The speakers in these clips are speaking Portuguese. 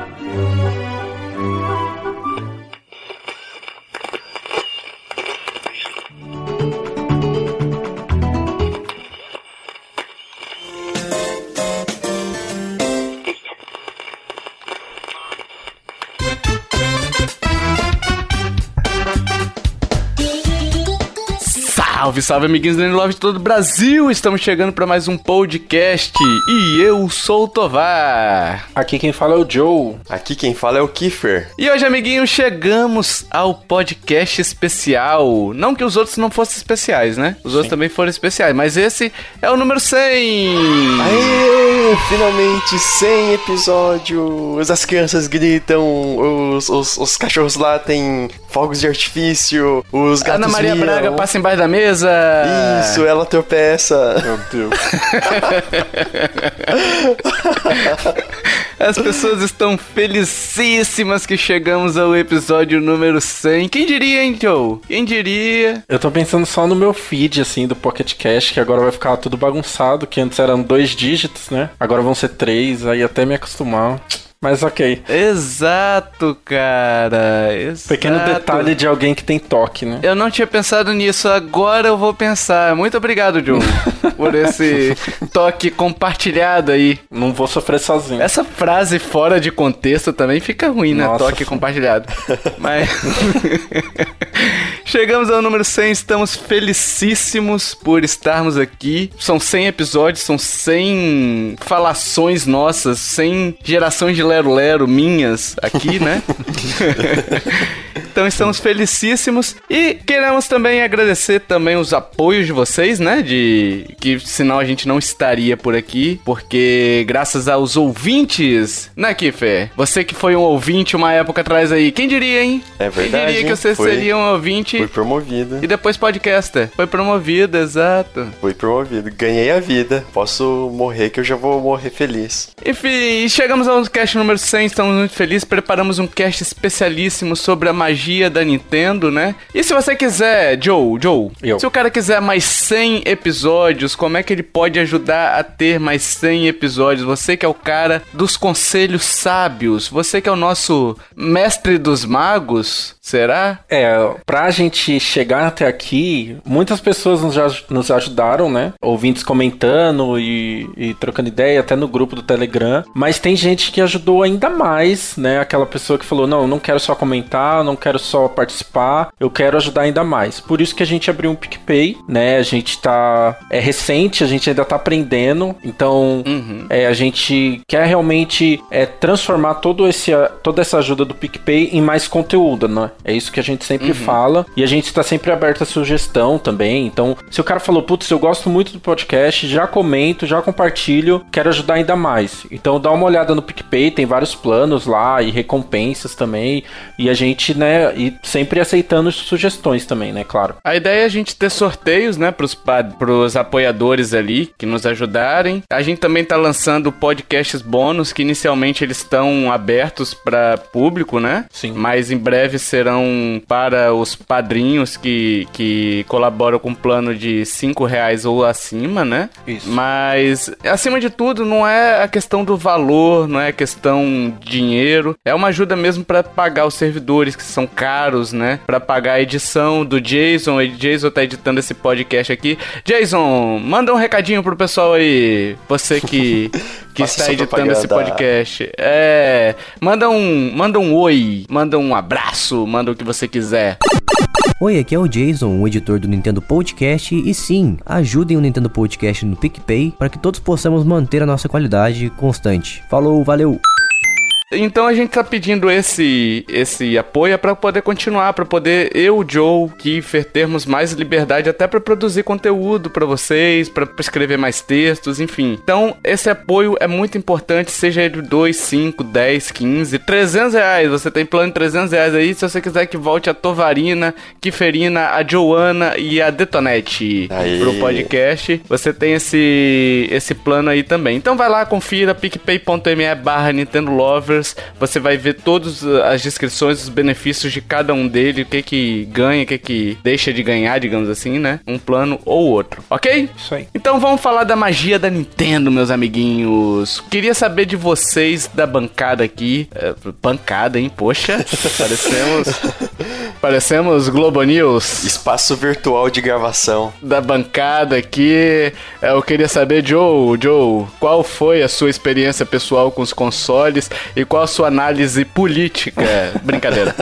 Música Salve, salve, amiguinhos do Love de todo o Brasil! Estamos chegando para mais um podcast e eu sou o Tovar. Aqui quem fala é o Joe. Aqui quem fala é o Kiefer. E hoje, amiguinhos, chegamos ao podcast especial. Não que os outros não fossem especiais, né? Os Sim. outros também foram especiais, mas esse é o número 100. Aê! Finalmente 100 episódios. As crianças gritam, os, os, os cachorros lá têm fogos de artifício, os gatos Ana Maria. Braga passa embaixo da mesa. Isso, ela tropeça. Meu Deus. As pessoas estão felicíssimas que chegamos ao episódio número 100. Quem diria, hein, Joe? Quem diria? Eu tô pensando só no meu feed, assim, do Pocket Cash, que agora vai ficar tudo bagunçado, que antes eram dois dígitos, né? Agora vão ser três, aí até me acostumar. Mas ok. Exato, cara. Exato. Pequeno detalhe de alguém que tem toque, né? Eu não tinha pensado nisso, agora eu vou pensar. Muito obrigado, John, por esse toque compartilhado aí. Não vou sofrer sozinho. Essa frase fora de contexto também fica ruim, né? Nossa, toque sim. compartilhado. Mas. Chegamos ao número 100, estamos felicíssimos por estarmos aqui. São 100 episódios, são 100 falações nossas, 100 gerações de lero-lero minhas aqui, né? então estamos felicíssimos e queremos também agradecer também os apoios de vocês, né? De que senão a gente não estaria por aqui, porque graças aos ouvintes, né, Kiffer? Você que foi um ouvinte uma época atrás aí, quem diria, hein? É verdade. Quem diria que você foi, seria um ouvinte? Foi promovido. E depois podcaster. Foi promovido, exato. Foi promovido. Ganhei a vida. Posso morrer que eu já vou morrer feliz. Enfim, chegamos ao cast número 100, estamos muito felizes. Preparamos um cast especialíssimo sobre a magia da Nintendo, né? E se você quiser, Joe, Joe, Eu. se o cara quiser mais 100 episódios, como é que ele pode ajudar a ter mais 100 episódios? Você que é o cara dos conselhos sábios, você que é o nosso mestre dos magos, será? É, pra gente chegar até aqui, muitas pessoas nos, nos ajudaram, né? Ouvintes comentando e, e trocando ideia, até no grupo do Telegram. Mas tem gente que ajudou ainda mais, né? Aquela pessoa que falou: não, não quero só comentar, não quero só participar, eu quero ajudar ainda mais. Por isso que a gente abriu um PicPay, né? A gente tá. É recente, a gente ainda tá aprendendo. Então, uhum. é, a gente quer realmente é, transformar todo esse, toda essa ajuda do PicPay em mais conteúdo, né? É isso que a gente sempre uhum. fala. E a gente está sempre aberto a sugestão também. Então, se o cara falou, putz, eu gosto muito do podcast, já comento, já compartilho, quero ajudar ainda mais. Então, dá uma olhada no PicPay, tem vários planos lá e recompensas também. E a gente, né, e sempre aceitando sugestões também, né, claro. A ideia é a gente ter sorteios, né, pros, pros apoiadores ali que nos ajudarem. A gente também tá lançando podcasts bônus que inicialmente eles estão abertos para público, né? Sim. Mas em breve serão para os padrinhos que, que colaboram com um plano de 5 reais ou acima, né? Isso. Mas, acima de tudo, não é a questão do valor, não é a questão dinheiro. É uma ajuda mesmo para pagar os servidores que são caros, né? Para pagar a edição do Jason. O Jason tá editando esse podcast aqui. Jason, manda um recadinho pro pessoal aí. Você que, que está editando esse podcast. É. Manda um, manda um oi, manda um abraço, manda o que você quiser. Oi, aqui é o Jason, o editor do Nintendo Podcast, e sim, ajudem o Nintendo Podcast no PicPay para que todos possamos manter a nossa qualidade constante. Falou, valeu! Então a gente tá pedindo esse esse apoio para poder continuar, para poder eu, Joe, Kiefer termos mais liberdade até para produzir conteúdo para vocês, para escrever mais textos, enfim. Então esse apoio é muito importante, seja ele 2, 5, 10, 15, 300 reais. Você tem plano de 300 reais aí, se você quiser que volte a Tovarina, Kiferina, a Joana e a Detonete Aê. pro podcast, você tem esse esse plano aí também. Então vai lá, confira picpay.me barra Nintendo Lover Você vai ver todas as descrições, os benefícios de cada um dele, o que que ganha, o que que deixa de ganhar, digamos assim, né? Um plano ou outro, ok? Isso aí. Então vamos falar da magia da Nintendo, meus amiguinhos. Queria saber de vocês da bancada aqui. É, bancada, hein? Poxa, parecemos. parecemos Globo News. Espaço virtual de gravação. Da bancada aqui. É, Eu queria saber, Joe, Joe, qual foi a sua experiência pessoal com os consoles e qual a sua análise política? Brincadeira.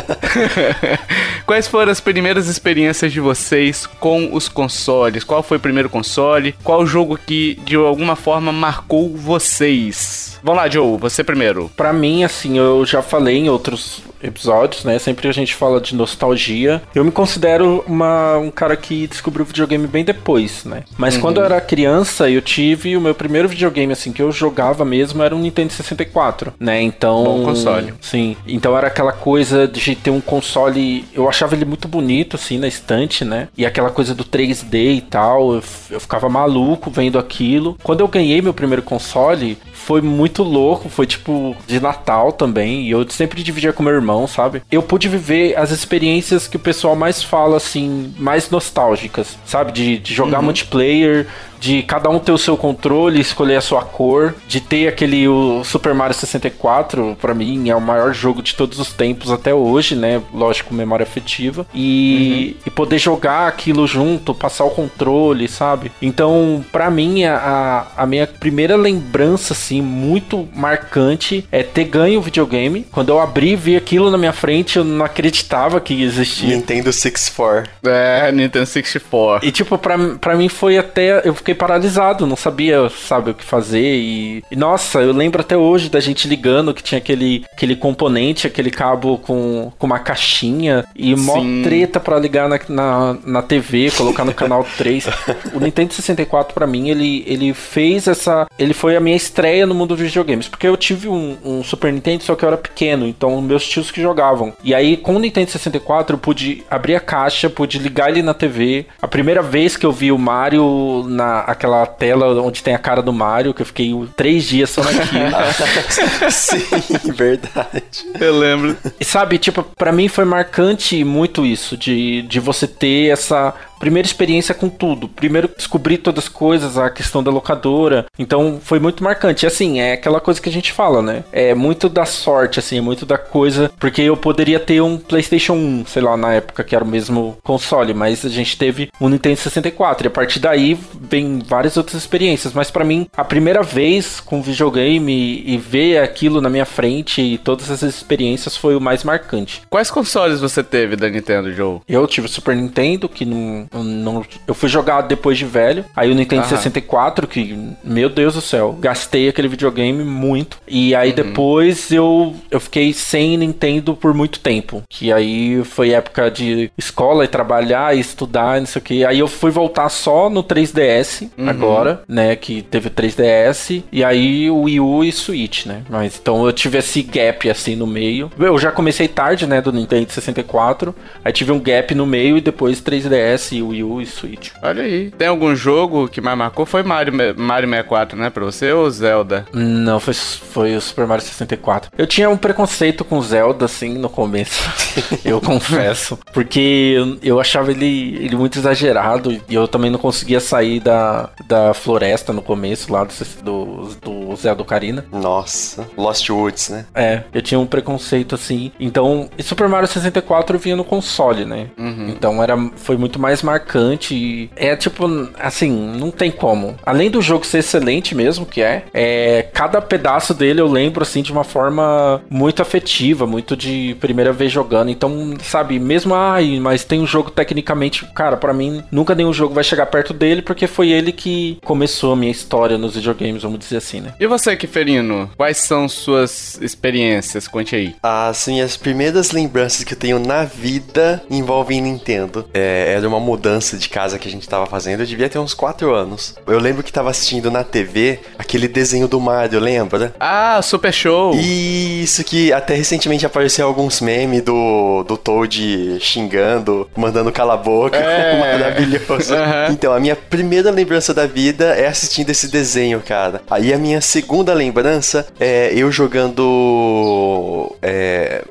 Quais foram as primeiras experiências de vocês com os consoles? Qual foi o primeiro console? Qual jogo que de alguma forma marcou vocês? Vamos lá, Joe, você primeiro. Pra mim, assim, eu já falei em outros episódios, né? Sempre a gente fala de nostalgia. Eu me considero uma, um cara que descobriu o videogame bem depois, né? Mas Uhum. quando eu era criança, eu tive o meu primeiro videogame, assim, que eu jogava mesmo, era um Nintendo 64, né? Então... Bom console. Sim. Então era aquela coisa de ter um console... Eu achava ele muito bonito, assim, na estante, né? E aquela coisa do 3D e tal, eu, eu ficava maluco vendo aquilo. Quando eu ganhei meu primeiro console, foi muito louco, foi tipo de Natal também, e eu sempre dividia com meu irmão, sabe? Eu pude viver as experiências que o pessoal mais fala, assim, mais nostálgicas, sabe? De, de jogar multiplayer, de cada um ter o seu controle, escolher a sua cor, de ter aquele o Super Mario 64, pra mim é o maior jogo de todos os tempos até hoje, né? Lógico, memória afetiva. E, e poder jogar aquilo junto, passar o controle, sabe? Então, pra mim, a, a minha primeira lembrança, assim, muito marcante é ter ganho o videogame. Quando eu abri e vi aquilo na minha frente, eu não acreditava que existia. Nintendo 64. É, Nintendo 64. E, tipo, pra, pra mim foi até. Eu fiquei paralisado, não sabia, sabe, o que fazer. E, e, nossa, eu lembro até hoje da gente ligando que tinha aquele, aquele componente, aquele cabo com, com uma caixinha. E mó Sim. treta pra ligar na, na, na TV, colocar no canal 3. O Nintendo 64, pra mim, ele, ele fez essa. Ele foi a minha estreia no mundo dos videogames. Porque eu tive um, um Super Nintendo, só que eu era pequeno. Então, meus tios que jogavam. E aí, com o Nintendo 64, eu pude abrir a caixa, pude ligar ele na TV. A primeira vez que eu vi o Mario na aquela tela onde tem a cara do Mario, que eu fiquei três dias só naquilo. Sim, verdade. Eu lembro. E sabe, tipo, pra mim foi marcante muito isso, de, de você ter essa primeira experiência com tudo. Primeiro descobrir todas as coisas, a questão da locadora. Então foi muito marcante. E assim, é aquela coisa que a gente fala, né? É muito da sorte, assim, é muito da coisa. Porque eu poderia ter um PlayStation 1, sei lá, na época que era o mesmo console, mas a gente teve um Nintendo 64. E a partir daí vem várias outras experiências. Mas pra mim, a primeira vez com videogame e, e ver aquilo na minha frente e todas essas experiências foi o mais marcante. Quais consoles você teve da Nintendo, Joe? Eu tive o Super Nintendo, que não, eu não. Eu fui jogar depois de velho. Aí o Nintendo Aham. 64, que, meu Deus do céu, gastei aquele videogame muito. E aí depois eu, eu fiquei sem Nintendo por muito tempo. Que aí foi época de escola e trabalhar e estudar, não sei o que. Aí eu fui voltar só no 3DS agora, né? Que teve o 3DS. E aí o Wii U e Switch, né? Mas então eu tive esse gap assim no meio. Eu já comecei tarde, né? Do Nintendo 64. Aí tive um gap no meio e depois 3DS Wii U e Switch. Olha aí. Tem algum jogo que mais marcou? Foi Mario, Mario 64, né? Pra você ou Zelda? Não, foi, foi o Super Mario 64. Eu tinha um preconceito com Zelda, assim, no começo. eu confesso. Porque eu, eu achava ele, ele muito exagerado. E eu também não conseguia sair da, da floresta no começo, lá do, do, do Zelda Ocarina. Nossa. Lost Woods, né? É, eu tinha um preconceito assim. Então, e Super Mario 64 vinha no console, né? Então era, foi muito mais marcante. E é tipo, assim, não tem como. Além do jogo ser excelente mesmo, que é, é, cada pedaço dele eu lembro assim de uma forma muito afetiva, muito de primeira vez jogando. Então, sabe, mesmo ai, mas tem um jogo tecnicamente, cara, pra mim nunca nenhum jogo vai chegar perto dele porque foi ele que começou a minha história nos videogames, vamos dizer assim, né? E você, Kiferino? Quais são suas experiências? Conte aí. As minhas primeiras lembranças que eu tenho na vida envolvem Nintendo. É, era uma mudança de casa que a gente tava fazendo, eu devia ter uns 4 anos. Eu lembro que tava assistindo na TV aquele desenho do Mario, lembra? Ah, Super Show! Isso que até recentemente apareceu alguns memes do, do Toad xingando, mandando cala a boca. É. Maravilhoso. Aham. Então, a minha primeira lembrança da vida é assistindo esse desenho, cara. Aí a minha segunda lembrança é eu jogando é,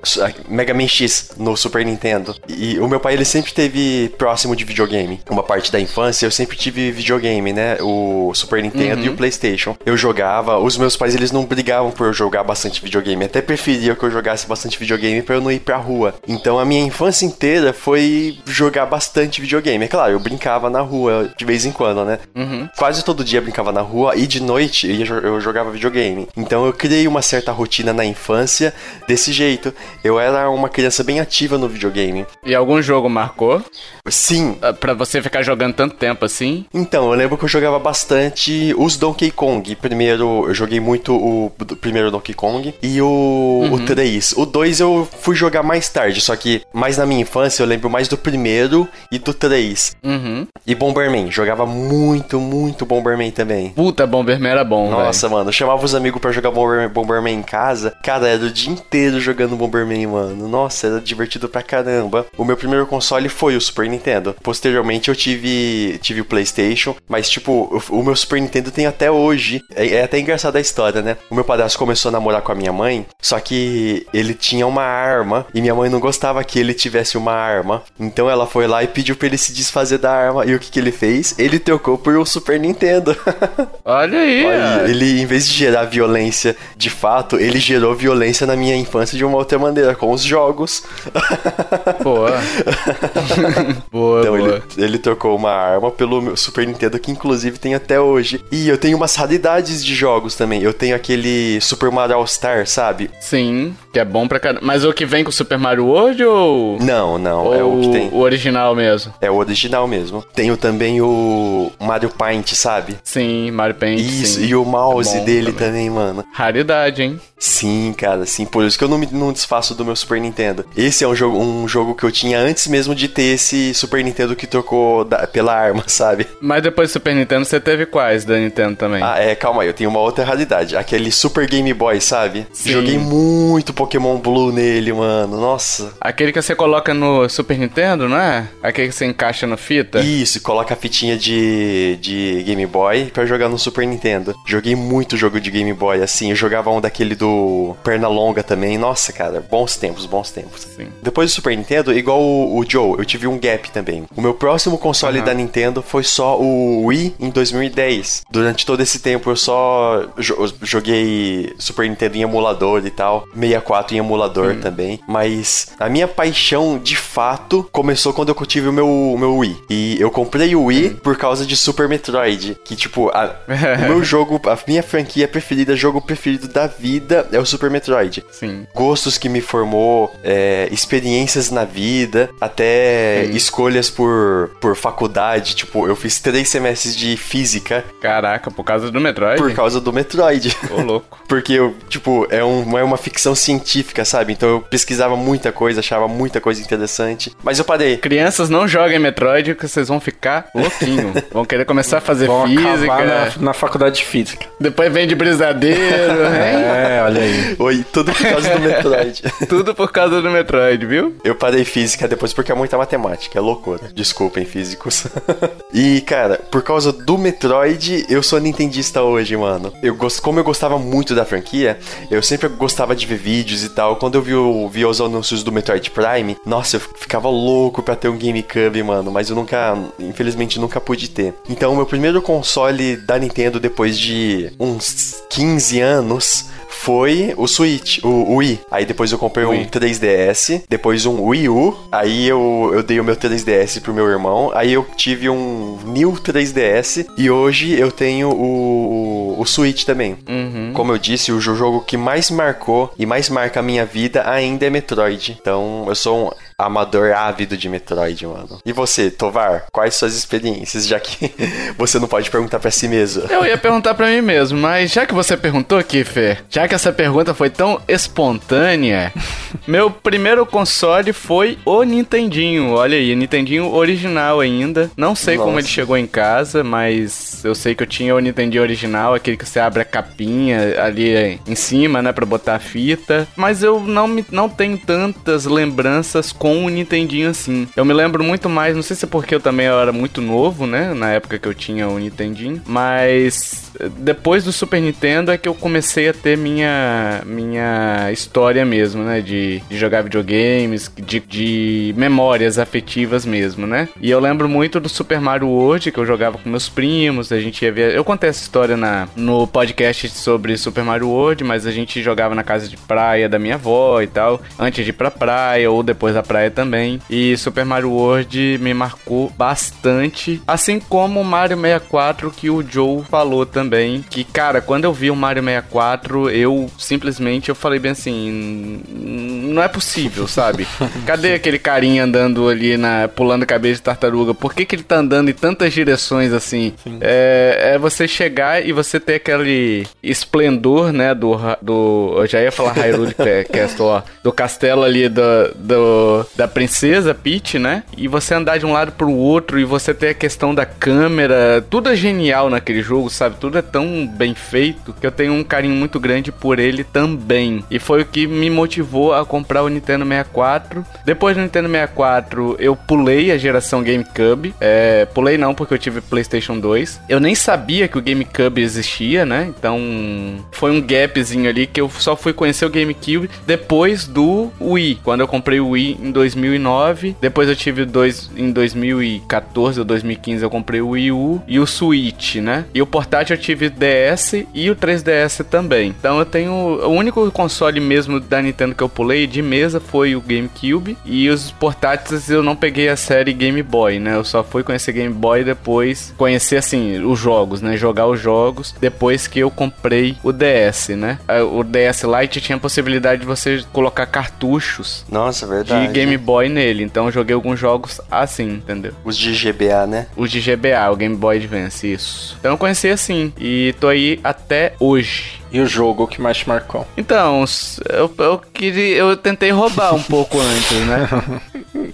Mega Man X no Super Nintendo. E o meu pai, ele sempre teve próximo de videogame. Uma parte da infância, eu sempre tive videogame, né? O Super Nintendo e o PlayStation. Eu jogava, os meus pais, eles não brigavam por eu jogar bastante videogame. Até preferiam que eu jogasse bastante videogame pra eu não ir pra rua. Então a minha infância inteira foi jogar bastante videogame. É claro, eu brincava na rua de vez em quando, né? Quase todo dia eu brincava na rua e de noite eu jogava videogame. Então eu criei uma certa rotina na infância desse jeito. Eu era uma criança bem ativa no videogame. E algum jogo marcou? Sim, Ah, Pra você ficar jogando tanto tempo assim? Então, eu lembro que eu jogava bastante os Donkey Kong. Primeiro, eu joguei muito o primeiro Donkey Kong e o, o 3. O 2 eu fui jogar mais tarde, só que mais na minha infância eu lembro mais do primeiro e do 3. Uhum. E Bomberman, jogava muito, muito Bomberman também. Puta, Bomberman era bom. Nossa, mano, eu chamava os amigos pra jogar Bomberman, Bomberman em casa. Cara, era o dia inteiro jogando Bomberman, mano. Nossa, era divertido pra caramba. O meu primeiro console foi o Super Nintendo. Posteriormente eu tive, tive o PlayStation, mas tipo, o, o meu Super Nintendo tem até hoje. É, é até engraçada a história, né? O meu padrasto começou a namorar com a minha mãe, só que ele tinha uma arma e minha mãe não gostava que ele tivesse uma arma. Então ela foi lá e pediu pra ele se desfazer da arma. E o que, que ele fez? Ele trocou por um Super Nintendo. Olha aí. Olha, ele, em vez de gerar violência de fato, ele gerou violência na minha infância de uma outra maneira, com os jogos. Boa. boa, Então boa. ele, ele trocou uma arma pelo Super Nintendo, que inclusive tem até hoje. E eu tenho umas raridades de jogos também. Eu tenho aquele Super Mario All Star, sabe? Sim, que é bom pra caramba. Mas o que vem com o Super Mario World ou. Não, não, ou é o que tem. o original mesmo? É o original mesmo. Tenho também o Mario Paint, sabe? Sim, Mario Paint. Isso, sim. e o mouse É dele também. também, mano. Raridade, hein? Sim, cara, sim. Por isso que eu não me não desfaço do meu Super Nintendo. Esse é um jogo, um jogo que eu tinha antes mesmo de ter esse Super Nintendo que trocou da- pela arma, sabe? Mas depois do Super Nintendo você teve quais da Nintendo também? Ah, é, calma aí, eu tenho uma outra realidade. Aquele Super Game Boy, sabe? Sim. Joguei muito Pokémon Blue nele, mano. Nossa. Aquele que você coloca no Super Nintendo, não é? Aquele que você encaixa no fita? Isso, coloca a fitinha de, de Game Boy pra jogar no Super Nintendo. Joguei muito jogo de Game Boy, assim. Eu jogava um daquele do Pernalonga também. Nossa, cara, bons tempos, bons tempos. Sim. Depois do Super Nintendo, igual o, o Joe, eu tive um gap também. O meu próximo console Aham. da Nintendo foi só o Wii em 2010. Durante todo esse tempo eu só jo- joguei Super Nintendo em emulador e tal, 64 em emulador também. Mas a minha paixão de fato começou quando eu tive o meu, o meu Wii. E eu comprei o Wii por causa de Super Metroid. Que tipo, a- o meu jogo, a minha franquia preferida, jogo preferido da vida é o Super Metroid Sim. gostos que me formou, é, experiências na vida, até escolhas por, por faculdade. Tipo, eu fiz três semestres de física Caraca, por causa do Metroid? por causa do Metroid. Ô, louco. Porque eu, tipo, é, um, é uma ficção científica, sabe? Então eu pesquisava muita coisa, achava muita coisa interessante. Mas eu parei. Crianças não joguem Metroid que vocês vão ficar louquinho. vão querer começar a fazer Vão física. acabar na, na faculdade de física. Depois vem de brisadeiro, hein? É, olha aí. Oi, tudo por causa do Metroid. Tudo por causa do Metroid, viu? Eu parei física depois porque é muita matemática, é loucura. Desculpem, físicos. e, cara, por causa do Metroid, eu sou nintendista hoje, mano. Eu gosto, como eu gostava muito da franquia, eu sempre gostava de ver vídeos e tal. Quando eu vi, vi os anúncios do Metroid Prime, nossa, eu ficava louco pra ter um GameCube, mano. Mas eu nunca, infelizmente, nunca pude ter. Então, o meu primeiro console da Nintendo depois de uns 15 anos foi o Switch, o, Wii. Aí depois eu comprei um Wii. 3DS, depois um Wii U, aí eu, eu dei o meu 3DS pro meu irmão, aí eu tive um New 3DS e hoje eu tenho o, o, o Switch também. Uhum. Como eu disse, o jo- jogo que mais marcou e mais marca a minha vida ainda é Metroid. Então eu sou um. Amador ávido de Metroid, mano. E você, Tovar, quais suas experiências, já que você não pode perguntar para si mesmo? Eu ia perguntar para mim mesmo, mas já que você perguntou, Kiffer, já que essa pergunta foi tão espontânea, meu primeiro console foi o Nintendinho. Olha aí, Nintendinho original ainda. Não sei Nossa. como ele chegou em casa, mas eu sei que eu tinha o Nintendinho original, aquele que você abre a capinha ali em cima, né, para botar a fita. Mas eu não me não tenho tantas lembranças com o Nintendinho assim. Eu me lembro muito mais, não sei se é porque eu também era muito novo, né, na época que eu tinha o Nintendinho, mas depois do Super Nintendo é que eu comecei a ter minha minha história mesmo, né, de, de jogar videogames, de, de memórias afetivas mesmo, né? E eu lembro muito do Super Mario World que eu jogava com meus primos, a gente ia ver, eu contei essa história na no podcast sobre Super Mario World, mas a gente jogava na casa de praia da minha avó e tal, antes de ir pra praia ou depois da praia também. E Super Mario World me marcou bastante, assim como o Mario 64 que o Joe falou também, que cara, quando eu vi o Mario 64, eu simplesmente eu falei bem assim, não é possível, sabe? Cadê aquele carinha andando ali na pulando cabeça de tartaruga? Por que que ele tá andando em tantas direções assim? É, é, você chegar e você ter aquele esplendor, né, do do eu já ia falar Hyrule Castle, ó, do castelo ali do, do da princesa Peach, né? E você andar de um lado pro outro e você ter a questão da câmera, tudo é genial naquele jogo, sabe? Tudo é tão bem feito que eu tenho um carinho muito grande por ele também. E foi o que me motivou a comprar o Nintendo 64. Depois do Nintendo 64, eu pulei a geração GameCube. É, pulei não, porque eu tive PlayStation 2. Eu nem sabia que o GameCube existia, né? Então foi um gapzinho ali que eu só fui conhecer o GameCube depois do Wii. Quando eu comprei o Wii em 2009. Depois eu tive dois em 2014 ou 2015 eu comprei o Wii U e o Switch, né? E o portátil eu tive DS e o 3DS também. Então eu tenho o único console mesmo da Nintendo que eu pulei de mesa foi o GameCube e os portáteis eu não peguei a série Game Boy, né? Eu só fui conhecer Game Boy depois conhecer assim os jogos, né? Jogar os jogos depois que eu comprei o DS, né? É, o DS Lite tinha a possibilidade de você colocar cartuchos. Nossa, verdade. De Game Boy nele. Então eu joguei alguns jogos assim, entendeu? Os de GBA, né? Os de GBA, o Game Boy Advance, isso. Então eu conheci assim e tô aí até hoje. E o jogo que mais te marcou? Então, eu, eu queria. Eu tentei roubar um pouco antes, né?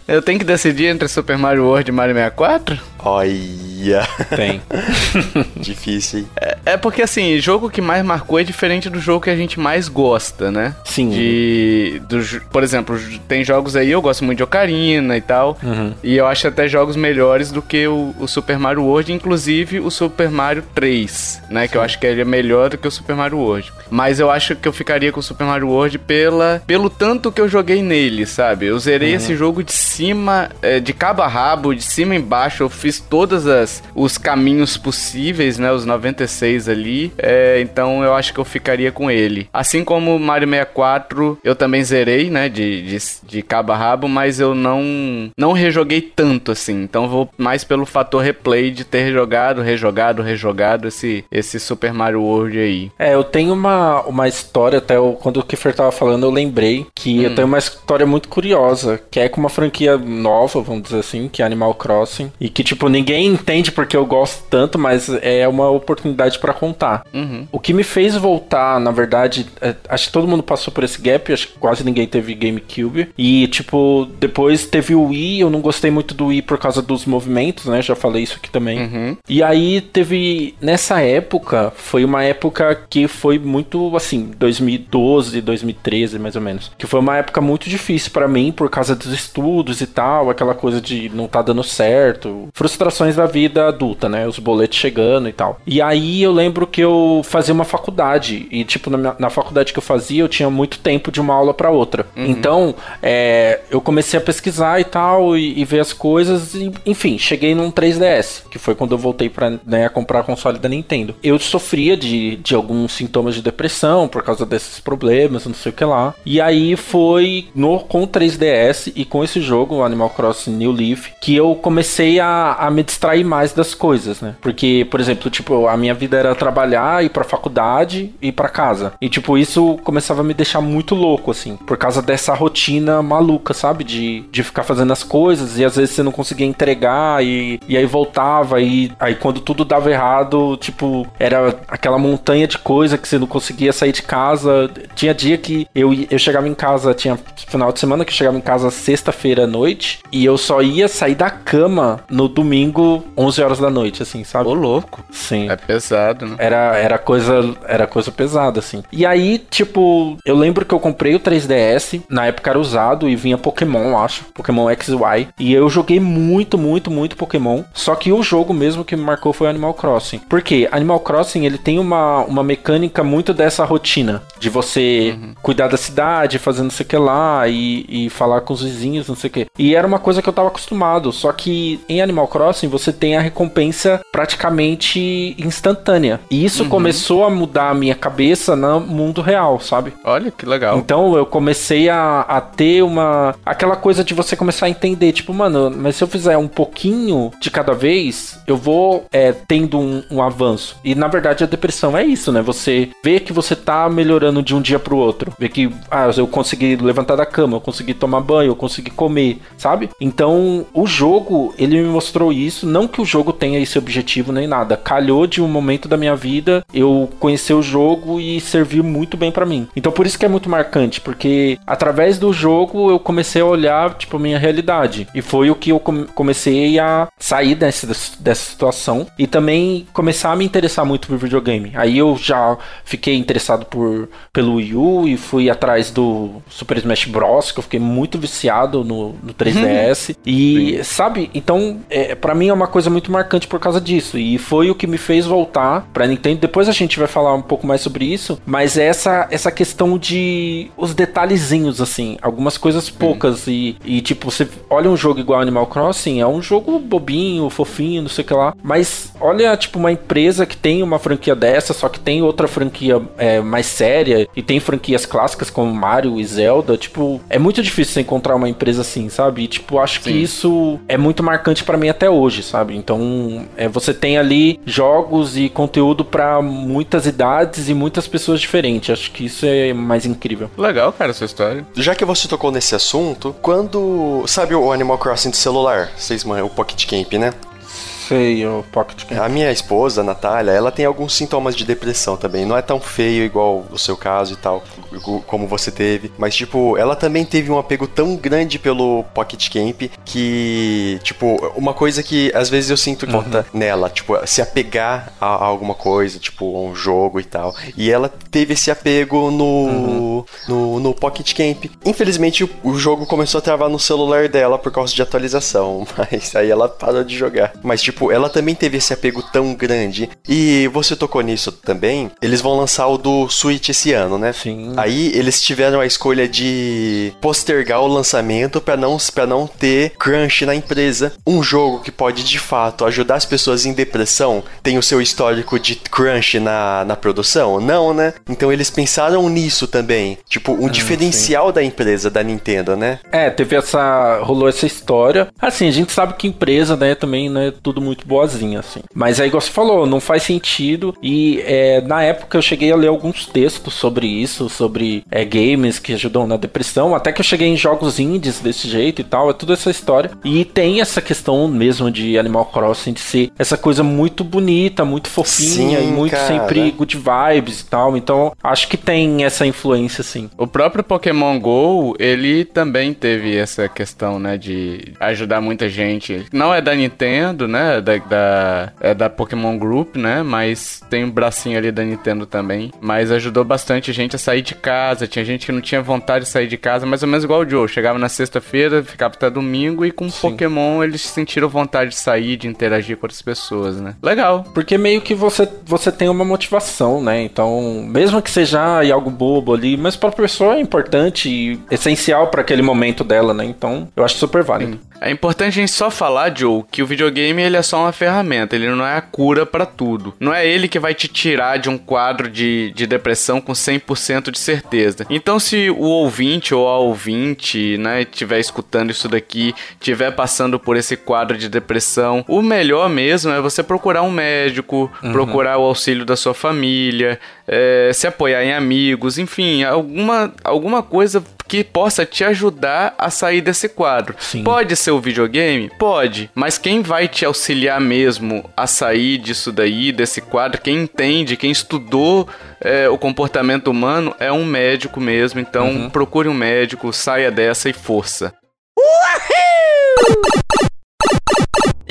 Eu tenho que decidir entre Super Mario World e Mario 64? Olha. Tem. Difícil, hein? É, é, porque assim, jogo que mais marcou é diferente do jogo que a gente mais gosta, né? Sim. De. Do, por exemplo, tem jogos aí, eu gosto muito de Ocarina e tal. Uhum. E eu acho até jogos melhores do que o, o, Super Mario World, inclusive o Super Mario 3, né? Sim. Que eu acho que ele é melhor do que o Super Mario World. Mas eu acho que eu ficaria com o Super Mario World pela, pelo tanto que eu joguei nele, sabe? Eu zerei uhum. esse jogo de cima, é, de cabo a rabo, de cima embaixo. Eu fiz todos as, os caminhos possíveis, né? Os 96 ali. É, então eu acho que eu ficaria com ele. Assim como Mario 64, eu também zerei, né? De, de, de cabo a rabo, mas eu não, não rejoguei tanto assim. Então vou mais pelo fator replay de ter jogado, rejogado, rejogado esse, esse Super Mario World aí. É, eu tenho uma, uma história, até eu, quando o Kiefer tava falando, eu lembrei que hum. eu tenho uma história muito curiosa, que é com uma franquia nova, vamos dizer assim, que é Animal Crossing. E que, tipo, ninguém entende porque eu gosto tanto, mas é uma oportunidade para contar. Uhum. O que me fez voltar, na verdade, é, acho que todo mundo passou por esse gap, acho que quase ninguém teve GameCube. E, tipo, depois teve o Wii, eu não gostei muito do Wii por causa dos movimentos, né? Já falei isso aqui também. Uhum. E aí teve, nessa época, foi uma época que foi muito, assim, 2012, 2013, mais ou menos. Que foi uma época muito difícil para mim por causa dos estudos e tal, aquela coisa de não tá dando certo, frustrações da vida adulta, né? Os boletos chegando e tal. E aí eu lembro que eu fazia uma faculdade e, tipo, na, minha, na faculdade que eu fazia, eu tinha muito tempo de uma aula para outra. Uhum. Então, é, eu comecei a pesquisar e tal e, e, ver as coisas e, enfim, cheguei num 3DS, que foi quando eu voltei para né, comprar console da Nintendo. Eu sofria de, de alguns sintomas de depressão por causa desses problemas, não sei o que lá. E aí foi no com o 3DS e com esse jogo, Animal Crossing New Leaf, que eu comecei a, a me distrair mais mais das coisas, né? Porque, por exemplo, tipo, a minha vida era trabalhar, ir pra faculdade e ir pra casa. E, tipo, isso começava a me deixar muito louco, assim, por causa dessa rotina maluca, sabe? De, de ficar fazendo as coisas e às vezes você não conseguia entregar e, e aí voltava e aí quando tudo dava errado, tipo, era aquela montanha de coisa que você não conseguia sair de casa. Tinha dia que eu, eu chegava em casa, tinha final de semana que eu chegava em casa sexta-feira à noite e eu só ia sair da cama no domingo 11 horas da noite, assim, sabe? Ô, louco. Sim. É pesado, né? Era, era coisa era coisa pesada, assim. E aí, tipo, eu lembro que eu comprei o 3DS, na época era usado e vinha Pokémon, acho. Pokémon XY. E eu joguei muito, muito, muito Pokémon. Só que o jogo mesmo que me marcou foi Animal Crossing. Porque Animal Crossing, ele tem uma, uma mecânica muito dessa rotina. De você uhum. cuidar da cidade, fazendo não sei o que lá, e, e falar com os vizinhos, não sei o que. E era uma coisa que eu tava acostumado. Só que em Animal Crossing, você tem a recompensa praticamente instantânea. E isso uhum. começou a mudar a minha cabeça no mundo real, sabe? Olha que legal. Então eu comecei a, a ter uma. aquela coisa de você começar a entender, tipo, mano, mas se eu fizer um pouquinho de cada vez, eu vou é, tendo um, um, avanço. E na verdade a depressão é isso, né? Você vê que você tá melhorando de um dia pro outro. Vê que, ah, eu consegui levantar da cama, eu consegui tomar banho, eu consegui comer, sabe? Então o jogo, ele me mostrou isso. Não que o jogo tenha esse objetivo nem nada. Calhou de um momento da minha vida eu conhecer o jogo e serviu muito bem para mim. Então por isso que é muito marcante, porque através do jogo eu comecei a olhar, tipo, minha realidade. E foi o que eu comecei a sair dessa, dessa situação e também começar a me interessar muito por videogame. Aí eu já fiquei interessado por, pelo Wii U e fui atrás do Super Smash Bros, que eu fiquei muito viciado no, no 3DS. e, Sim. sabe, então, é, para mim é uma coisa muito marcante por causa disso. E foi o que me fez voltar pra Nintendo. Depois a gente vai falar um pouco mais sobre isso, mas é essa, essa questão de os detalhezinhos, assim, algumas coisas poucas. E, e, tipo, você olha um jogo igual Animal Crossing, é um jogo bobinho, fofinho, não sei o que lá. Mas olha, tipo, uma empresa que tem uma franquia dessa, só que tem outra franquia é, mais séria e tem franquias clássicas como Mario e Zelda. Tipo, é muito difícil você encontrar uma empresa assim, sabe? E, tipo, acho Sim. que isso é muito marcante para mim até hoje, sabe? Então, é, você tem ali jogos e conteúdo para muitas idades e muitas pessoas diferentes. Acho que isso é mais incrível. Legal, cara, essa história. Já que você tocou nesse assunto, quando. Sabe o Animal Crossing de celular? Vocês, o Pocket Camp, né? Sei, o Pocket Camp. A minha esposa, a Natália, ela tem alguns sintomas de depressão também. Não é tão feio igual o seu caso e tal, como você teve. Mas, tipo, ela também teve um apego tão grande pelo Pocket Camp que, tipo, uma coisa que às vezes eu sinto falta uhum. nela, tipo, se apegar a, a, alguma coisa, tipo, a um jogo e tal. E ela teve esse apego no, uhum. no, no, Pocket Camp. Infelizmente, o, o jogo começou a travar no celular dela por causa de atualização, mas aí ela parou de jogar. Mas, tipo, tipo, ela também teve esse apego tão grande. E você tocou nisso também. Eles vão lançar o do Switch esse ano, né? Sim. Aí eles tiveram a escolha de postergar o lançamento para não, pra não ter crunch na empresa. Um jogo que pode de fato ajudar as pessoas em depressão tem o seu histórico de crunch na, na produção? Não, né? Então eles pensaram nisso também. Tipo, um ah, diferencial sim. da empresa, da Nintendo, né? É, teve essa. rolou essa história. Assim, a gente sabe que empresa, né, também não é tudo muito boazinha, assim. Mas aí, igual você falou, não faz sentido. E é, na época eu cheguei a ler alguns textos sobre isso, sobre é, games que ajudam na depressão. Até que eu cheguei em jogos indies desse jeito e tal. É toda essa história. E tem essa questão mesmo de Animal Crossing de ser essa coisa muito bonita, muito fofinha sim, e muito cara. sempre good vibes e tal. Então acho que tem essa influência, sim. O próprio Pokémon Go, ele também teve essa questão, né, de ajudar muita gente. Não é da Nintendo, né? Da, da, é da Pokémon Group, né? Mas tem um bracinho ali da Nintendo também. Mas ajudou bastante a gente a sair de casa. Tinha gente que não tinha vontade de sair de casa, mais ou menos igual o Joe. Chegava na sexta-feira, ficava até domingo e com Sim. Pokémon eles sentiram vontade de sair, de interagir com outras pessoas, né? Legal. Porque meio que você, você tem uma motivação, né? Então, mesmo que seja algo bobo ali, mas para a pessoa é importante e essencial para aquele momento dela, né? Então, eu acho super válido. Sim. É importante a gente só falar, Joe, que o videogame ele é só uma ferramenta, ele não é a cura para tudo. Não é ele que vai te tirar de um quadro de, de depressão com 100% de certeza. Então, se o ouvinte ou a ouvinte, né, estiver escutando isso daqui, estiver passando por esse quadro de depressão, o melhor mesmo é você procurar um médico, uhum. procurar o auxílio da sua família, é, se apoiar em amigos, enfim, alguma, alguma coisa que possa te ajudar a sair desse quadro. Sim. Pode ser o videogame? Pode, mas quem vai te auxiliar mesmo a sair disso daí, desse quadro, quem entende, quem estudou é, o comportamento humano é um médico mesmo. Então uhum. procure um médico, saia dessa e força. Uhul!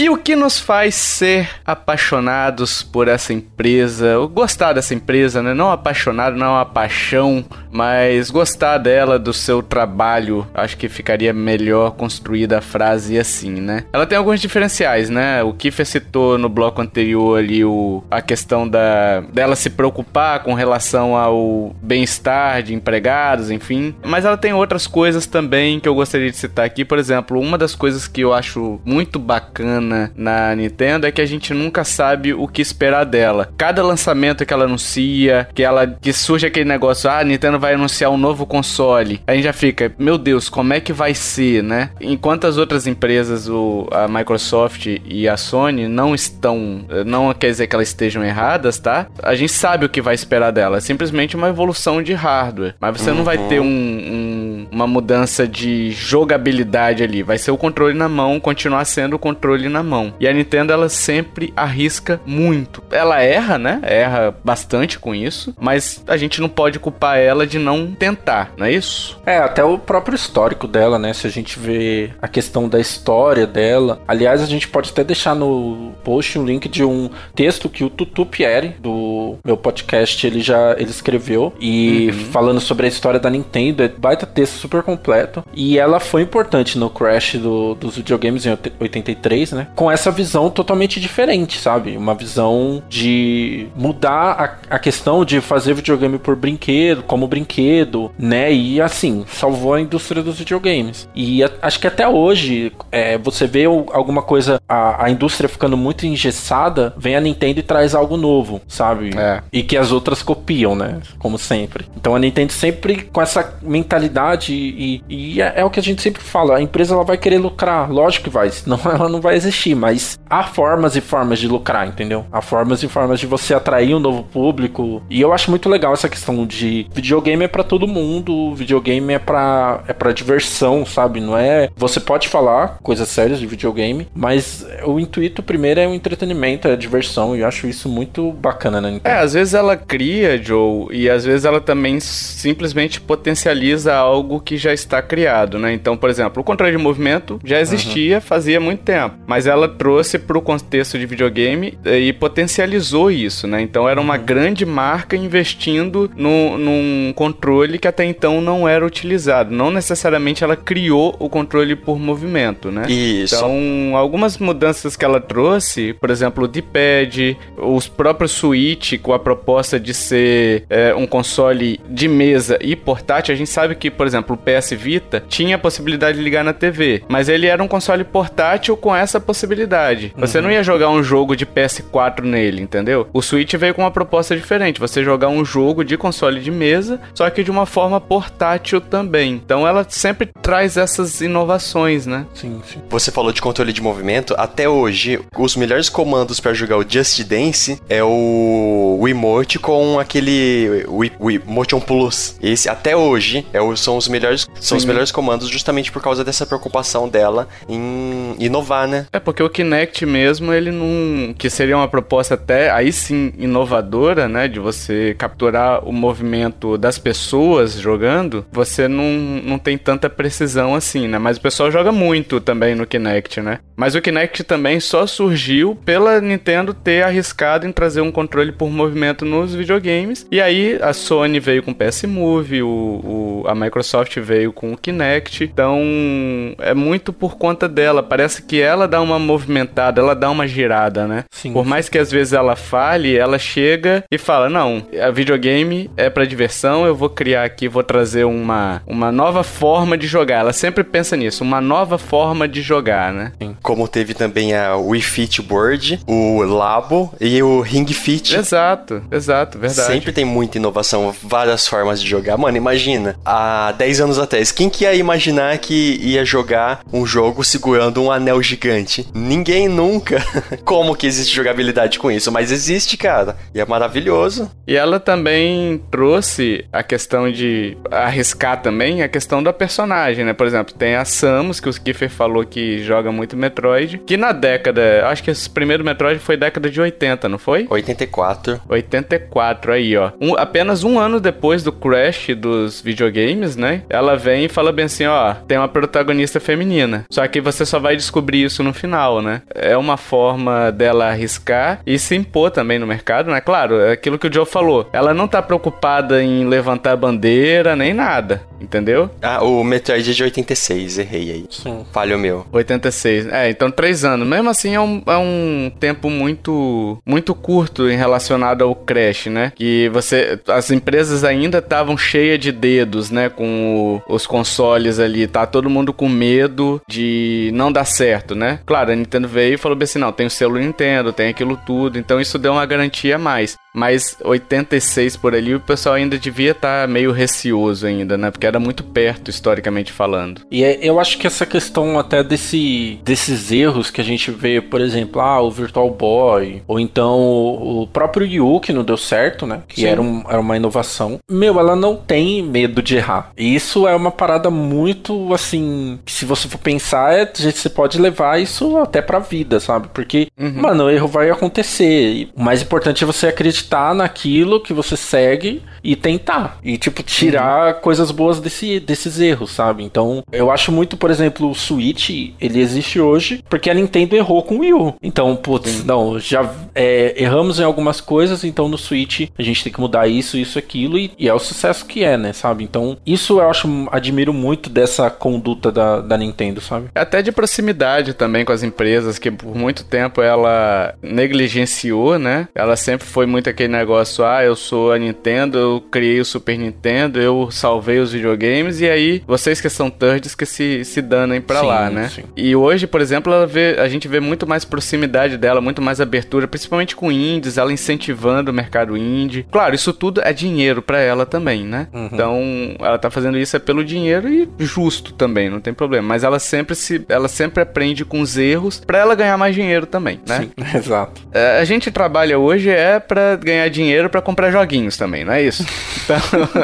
E o que nos faz ser apaixonados por essa empresa, ou gostar dessa empresa, né? Não apaixonado, não é uma paixão, mas gostar dela, do seu trabalho. Acho que ficaria melhor construída a frase assim, né? Ela tem alguns diferenciais, né? O Kiffer citou no bloco anterior ali o, a questão da dela se preocupar com relação ao bem-estar de empregados, enfim. Mas ela tem outras coisas também que eu gostaria de citar aqui. Por exemplo, uma das coisas que eu acho muito bacana bacana na Nintendo é que a gente nunca sabe o que esperar dela. Cada lançamento que ela anuncia, que ela que surge aquele negócio, ah, a Nintendo vai anunciar um novo console. A gente já fica, meu Deus, como é que vai ser, né? Enquanto as outras empresas, o, a Microsoft e a Sony não estão, não quer dizer que elas estejam erradas, tá? A gente sabe o que vai esperar dela, é simplesmente uma evolução de hardware. Mas você uhum. não vai ter um, um, uma mudança de jogabilidade ali, vai ser o controle na mão, continuar sendo o controle na mão. E a Nintendo ela sempre arrisca muito. Ela erra, né? Erra bastante com isso, mas a gente não pode culpar ela de não tentar, não é isso? É, até o próprio histórico dela, né? Se a gente vê a questão da história dela. Aliás, a gente pode até deixar no post um link de um texto que o Tutu Pierre, do meu podcast, ele já ele escreveu. E uhum. falando sobre a história da Nintendo, é baita texto super completo. E ela foi importante no crash do, dos videogames em 83, né? Né? Com essa visão totalmente diferente, sabe? Uma visão de mudar a, a questão de fazer videogame por brinquedo, como brinquedo, né? E assim, salvou a indústria dos videogames. E a, acho que até hoje, é, você vê alguma coisa, a, a, indústria ficando muito engessada, vem a Nintendo e traz algo novo, sabe? É. E que as outras copiam, né? Como sempre. Então a Nintendo sempre com essa mentalidade e, e é, é, o que a gente sempre fala, a empresa ela vai querer lucrar, lógico que vai, senão ela não vai existir existir, mas há formas e formas de lucrar, entendeu? Há formas e formas de você atrair um novo público. E eu acho muito legal essa questão de videogame é para todo mundo, videogame é para é para diversão, sabe? Não é, você pode falar coisas sérias de videogame, mas o intuito primeiro é o entretenimento, é a diversão, e eu acho isso muito bacana né? É, às vezes ela cria, Joe, e às vezes ela também simplesmente potencializa algo que já está criado, né? Então, por exemplo, o controle de movimento já existia, uhum. fazia muito tempo, mas mas ela trouxe para o contexto de videogame eh, e potencializou isso, né? Então era uma uhum. grande marca investindo no, num controle que até então não era utilizado. Não necessariamente ela criou o controle por movimento, né? Isso. Então, algumas mudanças que ela trouxe, por exemplo, o D-pad, os próprios Switch com a proposta de ser é, um console de mesa e portátil, a gente sabe que, por exemplo, o PS Vita tinha a possibilidade de ligar na TV, mas ele era um console portátil com essa possibilidade possibilidade. Você uhum. não ia jogar um jogo de PS4 nele, entendeu? O Switch veio com uma proposta diferente. Você jogar um jogo de console de mesa, só que de uma forma portátil também. Então ela sempre traz essas inovações, né? Sim, sim. Você falou de controle de movimento. Até hoje, os melhores comandos para jogar o Just Dance é o Wiimote com aquele Wii, Motion Plus. Esse até hoje é o, são os melhores são os melhores comandos justamente por causa dessa preocupação dela em inovar, né? É porque o Kinect mesmo, ele não. Que seria uma proposta até aí sim inovadora, né? De você capturar o movimento das pessoas jogando, você não, não tem tanta precisão assim, né? Mas o pessoal joga muito também no Kinect, né? Mas o Kinect também só surgiu pela Nintendo ter arriscado em trazer um controle por movimento nos videogames. E aí a Sony veio com o PS Move, o, o, a Microsoft veio com o Kinect. Então é muito por conta dela. Parece que ela dá uma movimentada, ela dá uma girada, né? Sim. Por mais que às vezes ela fale, ela chega e fala: Não, a videogame é para diversão eu vou criar aqui, vou trazer uma, uma nova forma de jogar. Ela sempre pensa nisso, uma nova forma de jogar, né? Como teve também a Wii Fit Board, o Labo e o Ring Fit. Exato, exato, verdade. Sempre tem muita inovação, várias formas de jogar. Mano, imagina, há 10 anos atrás, quem que ia imaginar que ia jogar um jogo segurando um anel gigante? Ninguém nunca. Como que existe jogabilidade com isso? Mas existe, cara. E é maravilhoso. E ela também trouxe a questão de arriscar também a questão da personagem, né? Por exemplo, tem a Samus, que o Skiffer falou que joga muito Metroid, que na década, acho que esse primeiro Metroid foi década de 80, não foi? 84. 84, aí, ó. Um, apenas um ano depois do crash dos videogames, né? Ela vem e fala bem assim, ó, tem uma protagonista feminina. Só que você só vai descobrir isso no final, né? É uma forma dela arriscar e se impor também no mercado, né? Claro, é aquilo que o Joe falou. Ela não tá preocupada em levantar bandeira nem nada, entendeu? Ah, o Metroid é de 86, errei aí. Sim. Falho meu. 86. É, então três anos. Mesmo assim, é um, é um tempo muito muito curto em relacionado ao Crash, né? Que você... As empresas ainda estavam cheias de dedos, né? Com o- os consoles ali. Tá todo mundo com medo de não dar certo, né? Claro, a Nintendo veio e falou assim, não, tem o selo Nintendo, tem aquilo tudo. Então isso deu uma garantia a mais. Mas 86 por ali, o pessoal ainda devia estar meio receoso ainda, né? Porque era muito perto, historicamente falando. E é- eu acho que essa questão até desse, desses erros que a gente vê, por exemplo, ah, o Virtual Boy, ou então o, próprio Yu, que não deu certo, né? Que Sim. era, um- era uma inovação. Meu, ela não tem medo de errar. E isso é uma parada muito, assim, que se você for pensar, é, você pode levar isso até pra vida, sabe? Porque, mano, o erro vai acontecer. E o mais importante é você acreditar naquilo que você segue e tentar. E, tipo, tirar coisas boas desse, desses erros, sabe? Então, eu acho muito, por exemplo, o Switch, ele existe hoje porque a Nintendo errou com o Wii U. Então, putz, não, já é, erramos em algumas coisas, então no Switch a gente tem que mudar isso, isso, aquilo, e, e é o sucesso que é, né, sabe? Então, isso eu acho, admiro muito dessa conduta da, da Nintendo, sabe? Até de proximidade também com as empresas, que por muito tempo ela negligenciou, né? Ela sempre foi muito aquele negócio, ah, eu sou a Nintendo, eu criei o Super Nintendo, eu salvei os videogames, e aí vocês que são thirds que se, se danem pra Sim, lá, né? sim. E hoje, por exemplo, vê- a gente vê muito mais proximidade dela, muito mais abertura, principalmente com indies, ela incentivando o mercado indie. Claro, isso tudo é dinheiro pra ela também, né? Uhum. Então, ela tá fazendo isso é pelo dinheiro e justo também, não tem problema. Mas ela sempre se, ela sempre aprende com os erros pra ela ganhar mais dinheiro também, né? Sim, exato. É, a gente trabalha hoje é pra ganhar dinheiro pra comprar joguinhos também, não é isso? Então,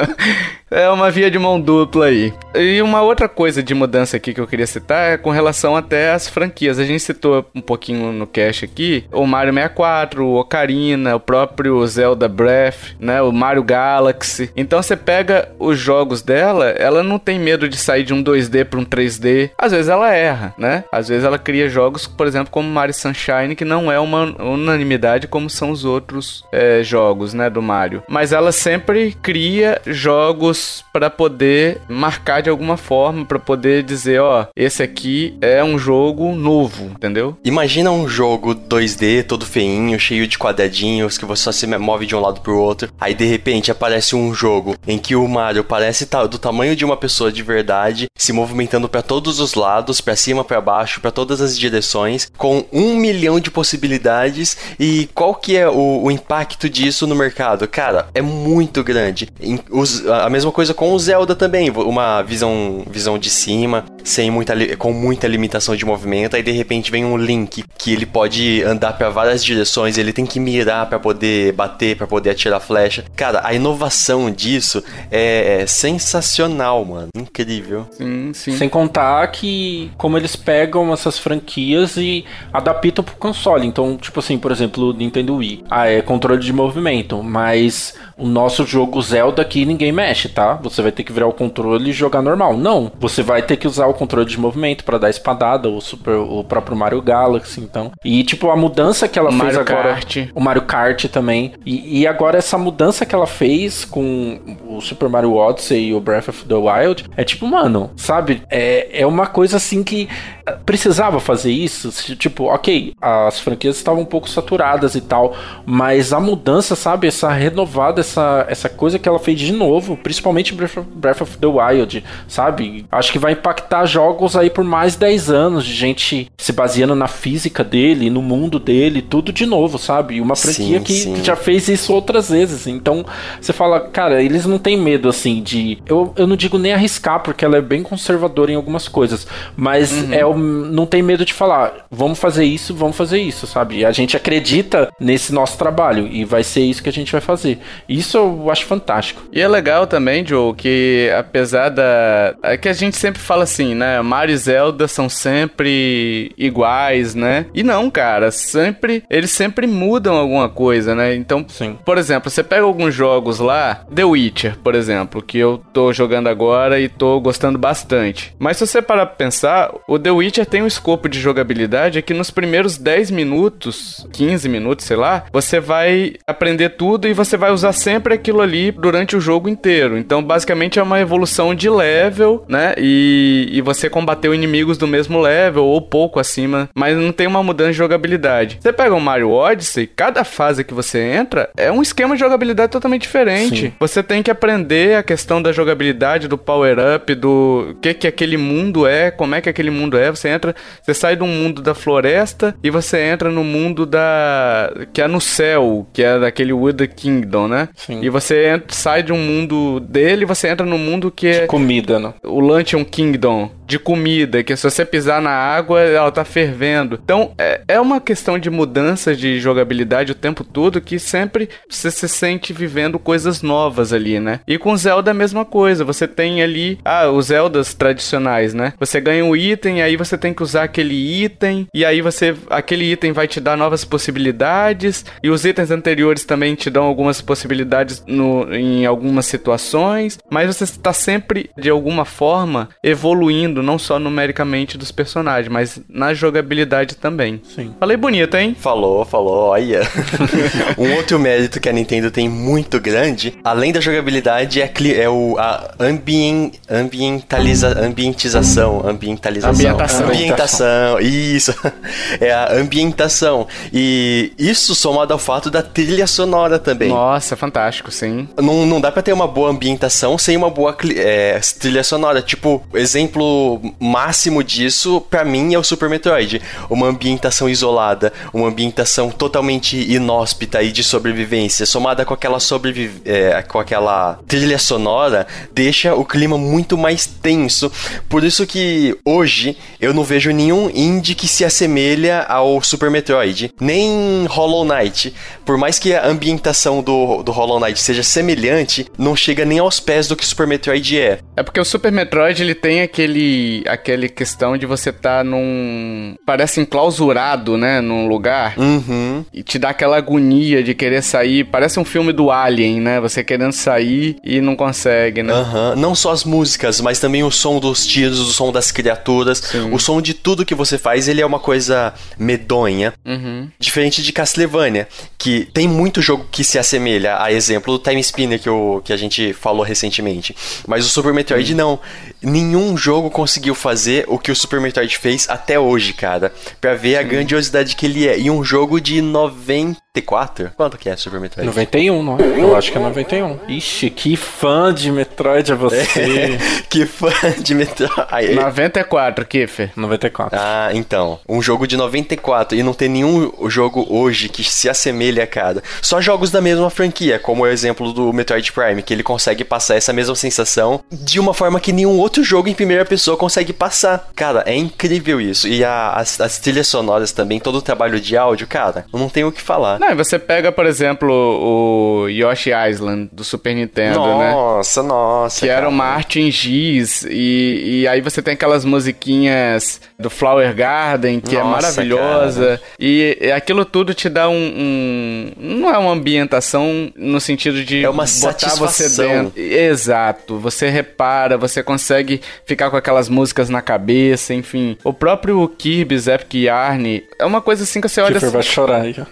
é uma via de mão dupla aí. E uma outra coisa de mudança aqui que eu queria citar é com relação até às franquias. A gente citou um pouquinho no cast aqui o Mario 64, o Ocarina, o próprio Zelda Breath, né, o Mario Galaxy. Então você pega os jogos dela, ela não tem medo de sair de um 2D para um 3D. Às vezes ela erra, né? Às vezes ela cria jogos, por exemplo, como Mario Sunshine, que não é uma unanimidade como são os outros é, jogos, né, do Mario. Mas ela sempre cria jogos para poder marcar de alguma forma, para poder dizer, ó, esse aqui é um jogo novo, entendeu? Imagina um jogo 2D todo feinho, cheio de quadradinhos, que você só se move de um lado pro outro. Aí de repente aparece um jogo em que o Mario parece do tamanho de uma pessoa de verdade, se movimentando pra todos os lados, pra cima, pra baixo, pra todas as direções, com um milhão de possibilidades. E qual que é o, o impacto disso no mercado? Cara, é muito grande. Os- a mesma coisa com o Zelda também, uma visão, visão de cima, sem muita, com muita limitação de movimento. Aí de repente vem um Link que ele pode andar pra várias direções, ele tem que mirar pra poder bater, pra poder atirar flecha. Cara, a inovação disso é, é sensacional, mano. Incrível. Sim, sim. Sem contar que como eles pegam essas franquias e adaptam pro console. Então, tipo assim, por exemplo, o Nintendo Wii. Ah, é controle de movimento, mas o nosso jogo Zelda aqui ninguém mexe, tá? Você vai ter que virar o controle e jogar normal. Não, você vai ter que usar o controle de movimento pra dar espadada, o super, o próprio Mario Galaxy, então. E tipo a mudança que ela O fez Mario agora, Kart. o Mario Kart também. E, e agora essa mudança que ela fez com o Super Mario Odyssey e o Breath of the Wild é tipo, mano, sabe? É, é uma coisa assim que eh, precisava fazer isso. Tipo, ok, as franquias estavam um pouco saturadas e tal, mas a mudança, sabe? Essa renovada, essa, essa coisa que ela fez de novo, principalmente Breath of, Breath of the Wild, sabe? Acho que vai impactar jogos aí por mais 10 anos de gente se baseando na física dele, no mundo dele, tudo de novo, sabe? Uma franquia Sim, que sim. já fez isso outras vezes. Então, você fala, cara, eles não têm medo assim de. Eu, eu não digo nem arriscar, porque ela é bem conservadora em algumas coisas, mas é o, não tem medo de falar, vamos fazer isso, vamos fazer isso, sabe? A gente acredita nesse nosso trabalho e vai ser isso que a gente vai fazer. Isso eu acho fantástico. E é legal também, Joe, que apesar da. É que a gente sempre fala assim, né? Mario e Zelda são sempre iguais, né? E não, cara, sempre. Eles sempre mudam alguma coisa, né? Então, Sim. por exemplo, você pega alguns jogos lá, The Witcher, por exemplo, que eu tô jogando agora e tô gostando bastante. Mas se você parar pra pensar, o The Witcher tem um escopo de jogabilidade que nos primeiros 10 minutos, 15 minutos, sei lá, você vai aprender tudo e você vai usar sempre aquilo ali durante o jogo inteiro. Então, basicamente, é uma evolução de level, né? E, e você combateu inimigos do mesmo level ou pouco acima, mas não tem uma mudança de jogabilidade. Você pega o Mario Odyssey, cada fase que você entra é um esquema de jogabilidade totalmente diferente. Sim. Você tem que aprender a questão da jogabilidade, do power-up, do que que aquele mundo é, como é que aquele mundo é. Você entra, você sai do mundo da floresta e você entra no mundo da que é no céu, que é daquele Wood Kingdom, né? Sim. E você entra- sai de um mundo dele e você entra no mundo que é Comida, né? o Luncheon Kingdom de comida, que se você pisar na água, ela tá fervendo. Então, é, é uma questão de mudança de jogabilidade o tempo todo que sempre você se sente vivendo coisas novas ali, né? E com Zelda é a mesma coisa. Você tem ali, ah, os Zeldas tradicionais, né? Você ganha um item, aí você tem que usar aquele item, e aí você, aquele item vai te dar novas possibilidades, e os itens anteriores também te dão algumas possibilidades no, em algumas situações, mas você está sempre, de alguma forma, evoluindo, não só numericamente dos personagens, mas na jogabilidade também. Sim. Falei bonito, hein? Falou, falou, olha. um outro mérito que a Nintendo tem muito grande, além da jogabilidade, é, cli- é o, a ambien, ambientaliza, ambientização, ambientalização. Ambientação. Ambientação, isso. É a ambientação. E isso somado ao fato da trilha sonora também. Nossa, fantástico, sim. Não, não dá pra ter uma boa ambientação sem uma boa é, trilha sonora. Tipo, exemplo máximo disso, pra mim, é o Super Metroid. Uma ambientação isolada, uma ambientação totalmente inóspita e de sobrevivência, somada com aquela é, com aquela trilha sonora, deixa o clima muito mais tenso. Por isso que hoje eu não vejo nenhum indie que se assemelha ao Super Metroid, nem Hollow Knight. Por mais que a ambientação do, do Hollow Knight seja semelhante, não chega nem aos pés do que Super Metroid é. É porque o Super Metroid ele tem aquele aquele questão de você estar num parece enclausurado, né, num lugar Uhum. e te dá aquela agonia de querer sair, parece um filme do Alien, né? Você querendo sair e não consegue, né? Aham. Não só as músicas, mas também o som dos tiros, o som das criaturas, Sim. o som de tudo que você faz, ele é uma coisa medonha. Uhum. Diferente de Castlevania, que tem muito jogo que se assemelha a exemplo do Time Spinner que, eu, que a gente falou recentemente. Mas o Super Metroid não. Nenhum jogo conseguiu fazer o que o Super Metroid fez até hoje, cara. Pra ver a grandiosidade que ele é. E um jogo de 94? Quanto que é Super Metroid? 91, não é? Eu acho que é 91. Ixi, que fã de Metroid é você. que fã de Metroid. 94, Kiffer. 94. Ah, então. Um jogo de 94 e não tem nenhum jogo hoje que se assemelhe a cada. Só jogos da mesma franquia, como o exemplo do Metroid Prime, que ele consegue passar essa mesma sensação de uma forma que nenhum outro jogo em primeira pessoa consegue passar. Cara, é incrível isso. E a- as, as trilhas sonoras também, todo o trabalho de áudio, cara, eu não tenho o que falar. Não, e você pega, por exemplo, o Yoshi Island do Super Nintendo, né? Nossa, nossa. Que era cara. uma arte em giz, e, e aí você tem aquelas musiquinhas do Flower Garden, que é Nossa, maravilhosa, e, e aquilo tudo te dá um, um- Não é uma ambientação no sentido de É uma botar você satisfação. dentro. Exato, você repara, você consegue ficar com aquelas músicas na cabeça, enfim. O próprio Kirby's Epic Yarn é uma coisa assim que você olha Kiefer assim, vai chorar aí, ó.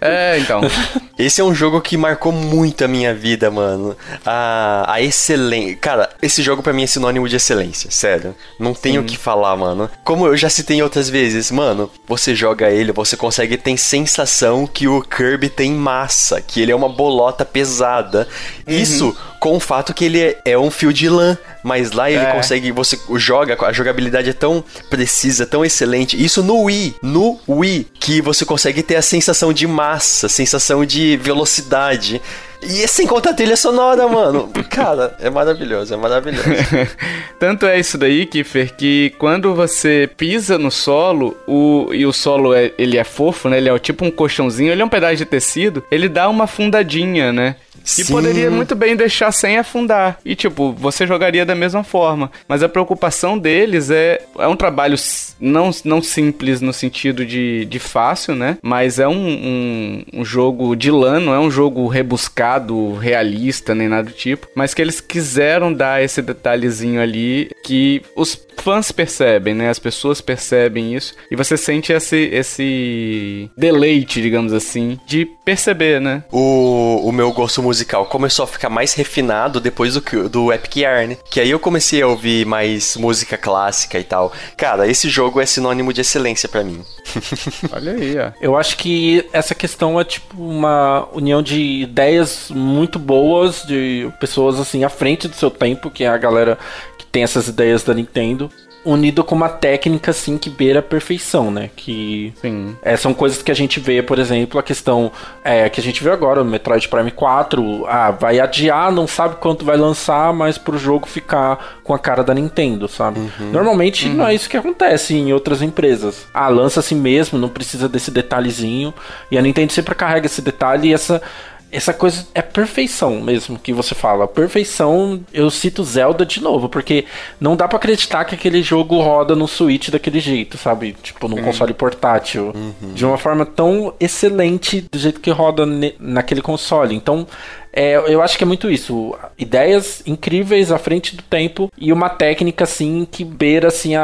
É, então. Esse é um jogo que marcou muito a minha vida, mano. A, a excelência. Cara, esse jogo pra mim é sinônimo de excelência, sério. Não tenho o que falar, mano. Como eu já citei outras vezes, mano, você joga ele, você consegue ter sensação que o Kirby tem massa, que ele é uma bolota pesada. Isso com o fato que ele é, é um fio de lã, mas lá ele É. consegue, você joga, a jogabilidade é tão precisa, tão excelente. Isso no Wii, no Wii, que você consegue ter a sensação de massa, sensação de velocidade. E é sem contar a trilha sonora, mano. Cara, é maravilhoso, é maravilhoso. Tanto é isso daí, Kiffer, que quando você pisa no solo, o, e o solo é, ele é fofo, né? Ele é tipo um colchãozinho, ele é um pedaço de tecido, ele dá uma afundadinha, né? Que Sim. poderia muito bem deixar sem afundar. E, tipo, você jogaria da mesma forma. Mas a preocupação deles é. É um trabalho não, não simples no sentido de, de fácil, né? Mas é um, um, um jogo de lã, não é um jogo rebuscado, realista, nem nada do tipo. Mas que eles quiseram dar esse detalhezinho ali que os fãs percebem, né? As pessoas percebem isso. E você sente esse, esse deleite, digamos assim, de perceber, né? o, o meu gosto musical começou a ficar mais refinado depois do, que- do Epic Yarn. Que aí eu comecei a ouvir mais música clássica e tal. Cara, esse jogo é sinônimo de excelência pra mim. Olha aí, ó. Eu acho que essa questão é tipo uma união de ideias muito boas, de pessoas assim à frente do seu tempo, que é a galera que tem essas ideias da Nintendo, unido com uma técnica assim que beira a perfeição, né? Que Sim. é, são coisas que a gente vê, por exemplo, a questão é, que a gente viu agora, o Metroid Prime 4, ah, vai adiar, não sabe quanto vai lançar, mas pro jogo ficar com a cara da Nintendo, sabe? Normalmente não é isso que acontece em outras empresas. Ah, lança assim mesmo, não precisa desse detalhezinho, e a Nintendo sempre carrega esse detalhe e essa essa coisa é perfeição mesmo que você fala. Perfeição, eu cito Zelda de novo, porque não dá pra acreditar que aquele jogo roda no Switch daquele jeito, sabe? Tipo, num console portátil. De uma forma tão excelente do jeito que roda naquele console. Então, é, eu acho que é muito isso. Ideias incríveis à frente do tempo e uma técnica, assim, que beira, assim, a,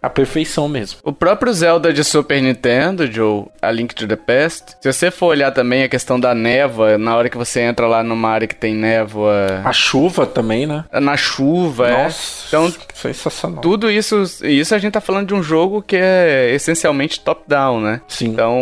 a, a perfeição mesmo. O próprio Zelda de Super Nintendo, Joe, A Link to the Past, se você for olhar também a questão da névoa, na hora que você entra lá numa área que tem névoa A chuva também, né? na chuva, é. Nossa, Então, sensacional. tudo isso, isso a gente tá falando de um jogo que é essencialmente top-down, né? Sim. Então,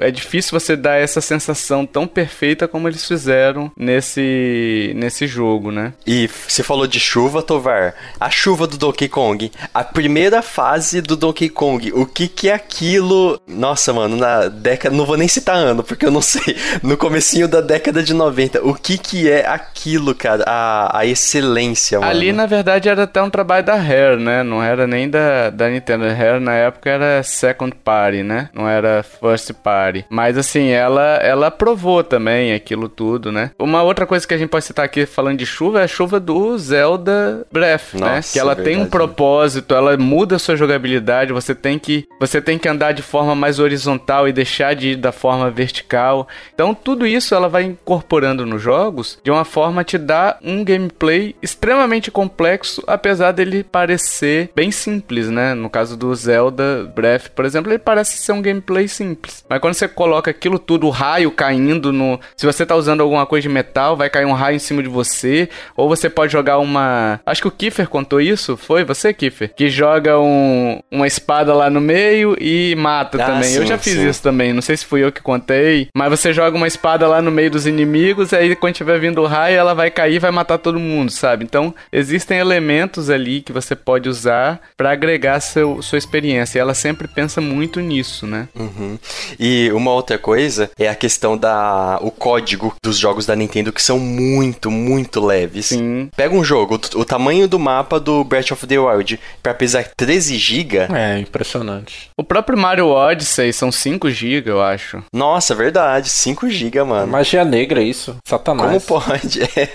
é difícil você dar essa sensação tão perfeita como eles fizeram nesse, nesse jogo, né? E você falou de chuva, Tovar. A chuva do Donkey Kong. A primeira fase do Donkey Kong. O que que é aquilo? Nossa, mano, na década... Não vou nem citar ano, porque eu não sei. No comecinho da década de 90. O que que é aquilo, cara? A, a excelência, mano. Ali, na verdade, era até um trabalho da Rare, né? Não era nem da, da Nintendo. A Rare, na época, era second party, né? Não era first party. Mas, assim, ela, ela aprovou também aquilo tudo, né? Uma outra coisa que a gente pode citar aqui, falando de chuva, é a chuva do Zelda Breath, né? Nossa, Que ela tem um propósito, ela muda a sua jogabilidade, você tem que você tem que andar de forma mais horizontal e deixar de ir da forma vertical. Então tudo isso ela vai incorporando nos jogos de uma forma a te dar um gameplay extremamente complexo, apesar dele parecer bem simples, né? No caso do Zelda Breath, por exemplo, ele parece ser um gameplay simples. Mas quando você coloca aquilo tudo, o raio caindo no, se você tá usando alguma coisa de metal, vai cair um raio em cima de você, ou você pode jogar uma, acho que o Kiefer contou isso, foi você, Kiefer, que joga um, uma espada lá no meio e mata Ah, também. eu sim, já fiz sim. isso também, não sei se fui eu que contei, mas você joga uma espada lá no meio dos inimigos, aí quando tiver vindo o raio, ela vai cair e vai matar todo mundo, sabe? Então, existem elementos ali que você pode usar pra agregar seu, sua experiência, e ela sempre pensa muito nisso, né? Uhum. E uma outra coisa é a questão da o código dos jogos da Nintendo que são muito, muito leves. Sim. Pega um jogo, o, o tamanho do mapa do Breath of the Wild, pra pesar 13 GB. É, impressionante. O próprio Mario Odyssey são 5 GB, eu acho. Nossa, verdade, 5 GB, mano. Magia negra, isso. Satanás. Como pode? É.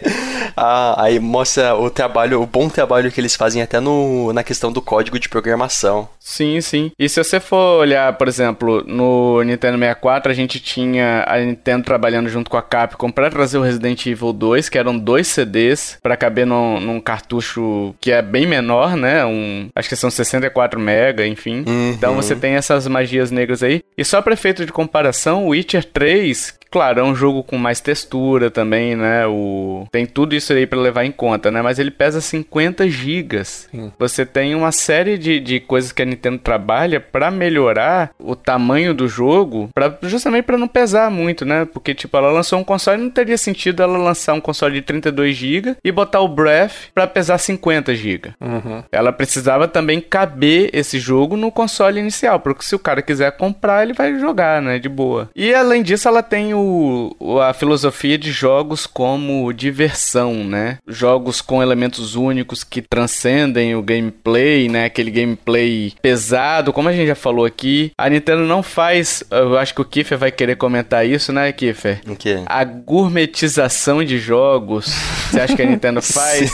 Ah, aí mostra o trabalho, o bom trabalho que eles fazem até no, na questão do código de programação. Sim, sim. E se você for olhar, por exemplo, no Nintendo 64, a gente tinha a Nintendo trabalhando junto com a Capcom para trazer o Resident Evil 2, que eram dois CDs para caber num, num, cartucho que é bem menor, né? Um, acho que são 64 mega, enfim. Uhum. Então você tem essas magias negras aí. E só para efeito de comparação, o Witcher 3, Claro, é um jogo com mais textura também, né? O... Tem tudo isso aí para levar em conta, né? Mas ele pesa 50 gigas. Você tem uma série de, de coisas que a Nintendo trabalha para melhorar o tamanho do jogo, pra, justamente para não pesar muito, né? Porque, tipo, ela lançou um console, não teria sentido ela lançar um console de 32 GB e botar o Breath para pesar 50 GB. Uhum. Ela precisava também caber esse jogo no console inicial, porque se o cara quiser comprar, ele vai jogar, né? De boa. E além disso, ela tem o, a filosofia de jogos como diversão, né? Jogos com elementos únicos que transcendem o gameplay, né? Aquele gameplay pesado, como a gente já falou aqui. A Nintendo não faz, eu acho que o Kiffer vai querer comentar isso, né, Kiffer? O quê? A gourmetização de jogos. Você acha que a Nintendo faz?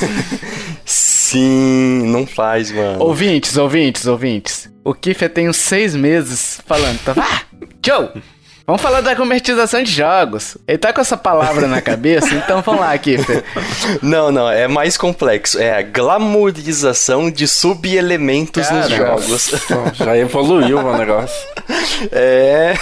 Sim, não faz, mano. Ouvintes, ouvintes, ouvintes. O Kiffer tem uns seis meses falando, tá? Ah, Joe! Vamos falar da comercialização de jogos. Ele tá com essa palavra na cabeça, então vamos lá, Kiffer. Não, não, é mais complexo. É a glamorização de subelementos nos jogos. Já evoluiu o negócio. É.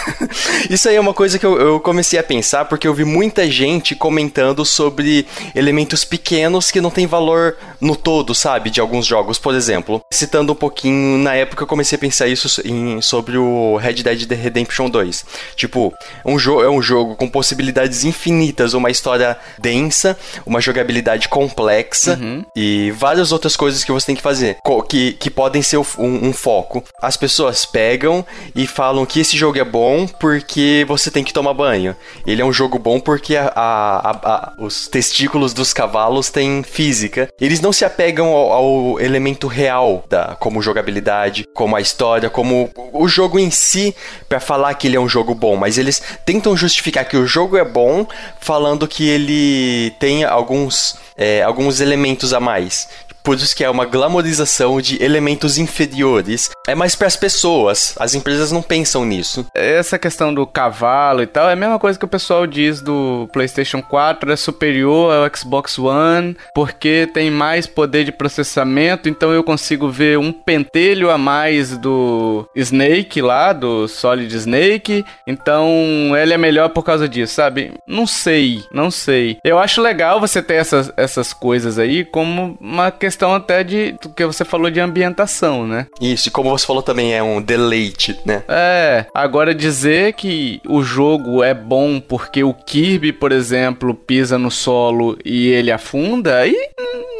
Isso aí é uma coisa que eu, eu, comecei a pensar porque eu vi muita gente comentando sobre elementos pequenos que não tem valor no todo, sabe? De alguns jogos. Por exemplo, citando um pouquinho, na época eu comecei a pensar isso em, sobre o Red Dead Redemption 2. Tipo, Tipo, um é um jogo com possibilidades infinitas, uma história densa, uma jogabilidade complexa uhum. e várias outras coisas que você tem que fazer, que, que podem ser um, um, foco. As pessoas pegam e falam que esse jogo é bom porque você tem que tomar banho. Ele é um jogo bom porque a, a, a, os testículos dos cavalos têm física. Eles não se apegam ao, ao elemento real, da, como jogabilidade, como a história, como o jogo em si, para falar que ele é um jogo bom mas eles tentam justificar que o jogo é bom falando que ele tem alguns, é, alguns elementos a mais por isso que é uma glamorização de elementos inferiores. É mais para as pessoas. As empresas não pensam nisso. Essa questão do cavalo e tal é a mesma coisa que o pessoal diz do PlayStation 4 é superior ao Xbox One porque tem mais poder de processamento, então eu consigo ver um pentelho a mais do Snake lá, do Solid Snake. Então ele é melhor por causa disso, sabe? Não sei, não sei. Eu acho legal você ter essas, essas coisas aí como uma questão questão até de do que você falou de ambientação, né? Isso, e como você falou também, é um deleite, né? É, agora dizer que o jogo é bom porque o Kirby, por exemplo, pisa no solo e ele afunda, aí,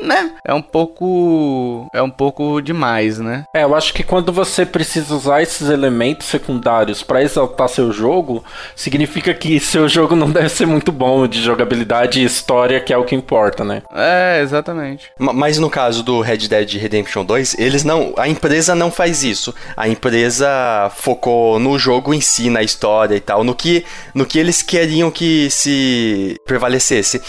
né? É um pouco. É um pouco demais, né? É, eu acho que quando você precisa usar esses elementos secundários para exaltar seu jogo, significa que seu jogo não deve ser muito bom de jogabilidade e história, que é o que importa, né? É, exatamente. Mas no caso caso do Red Dead Redemption 2, eles não, a empresa não faz isso. A empresa focou no jogo em si, na história e tal, no que, no que eles queriam que se prevalecesse.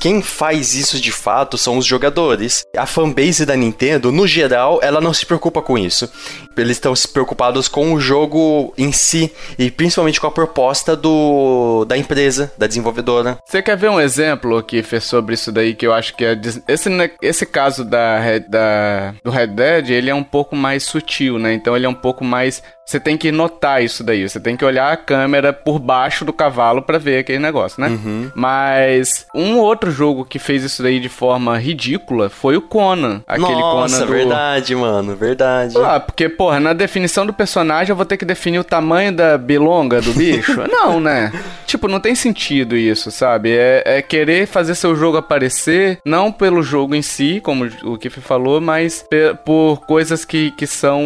Quem faz isso de fato são os jogadores. A fanbase da Nintendo, no geral, ela não se preocupa com isso. Eles estão se preocupados com o jogo em si e principalmente com a proposta do da empresa, da desenvolvedora. Você quer ver um exemplo aqui fez sobre isso daí que eu acho que é esse esse caso da, da do Red Dead, ele é um pouco mais sutil, né? Então ele é um pouco mais você tem que notar isso daí. Você tem que olhar a câmera por baixo do cavalo para ver aquele negócio, né? Uhum. Mas um outro jogo que fez isso daí de forma ridícula foi o Conan. Aquele Nossa, Conan do... verdade, mano, verdade. Ah, porque, porra, na definição do personagem eu vou ter que definir o tamanho da bilonga do bicho? não, né? Tipo, não tem sentido isso, sabe? É, é, querer fazer seu jogo aparecer, não pelo jogo em si, como o Kiff falou, mas por coisas que, que são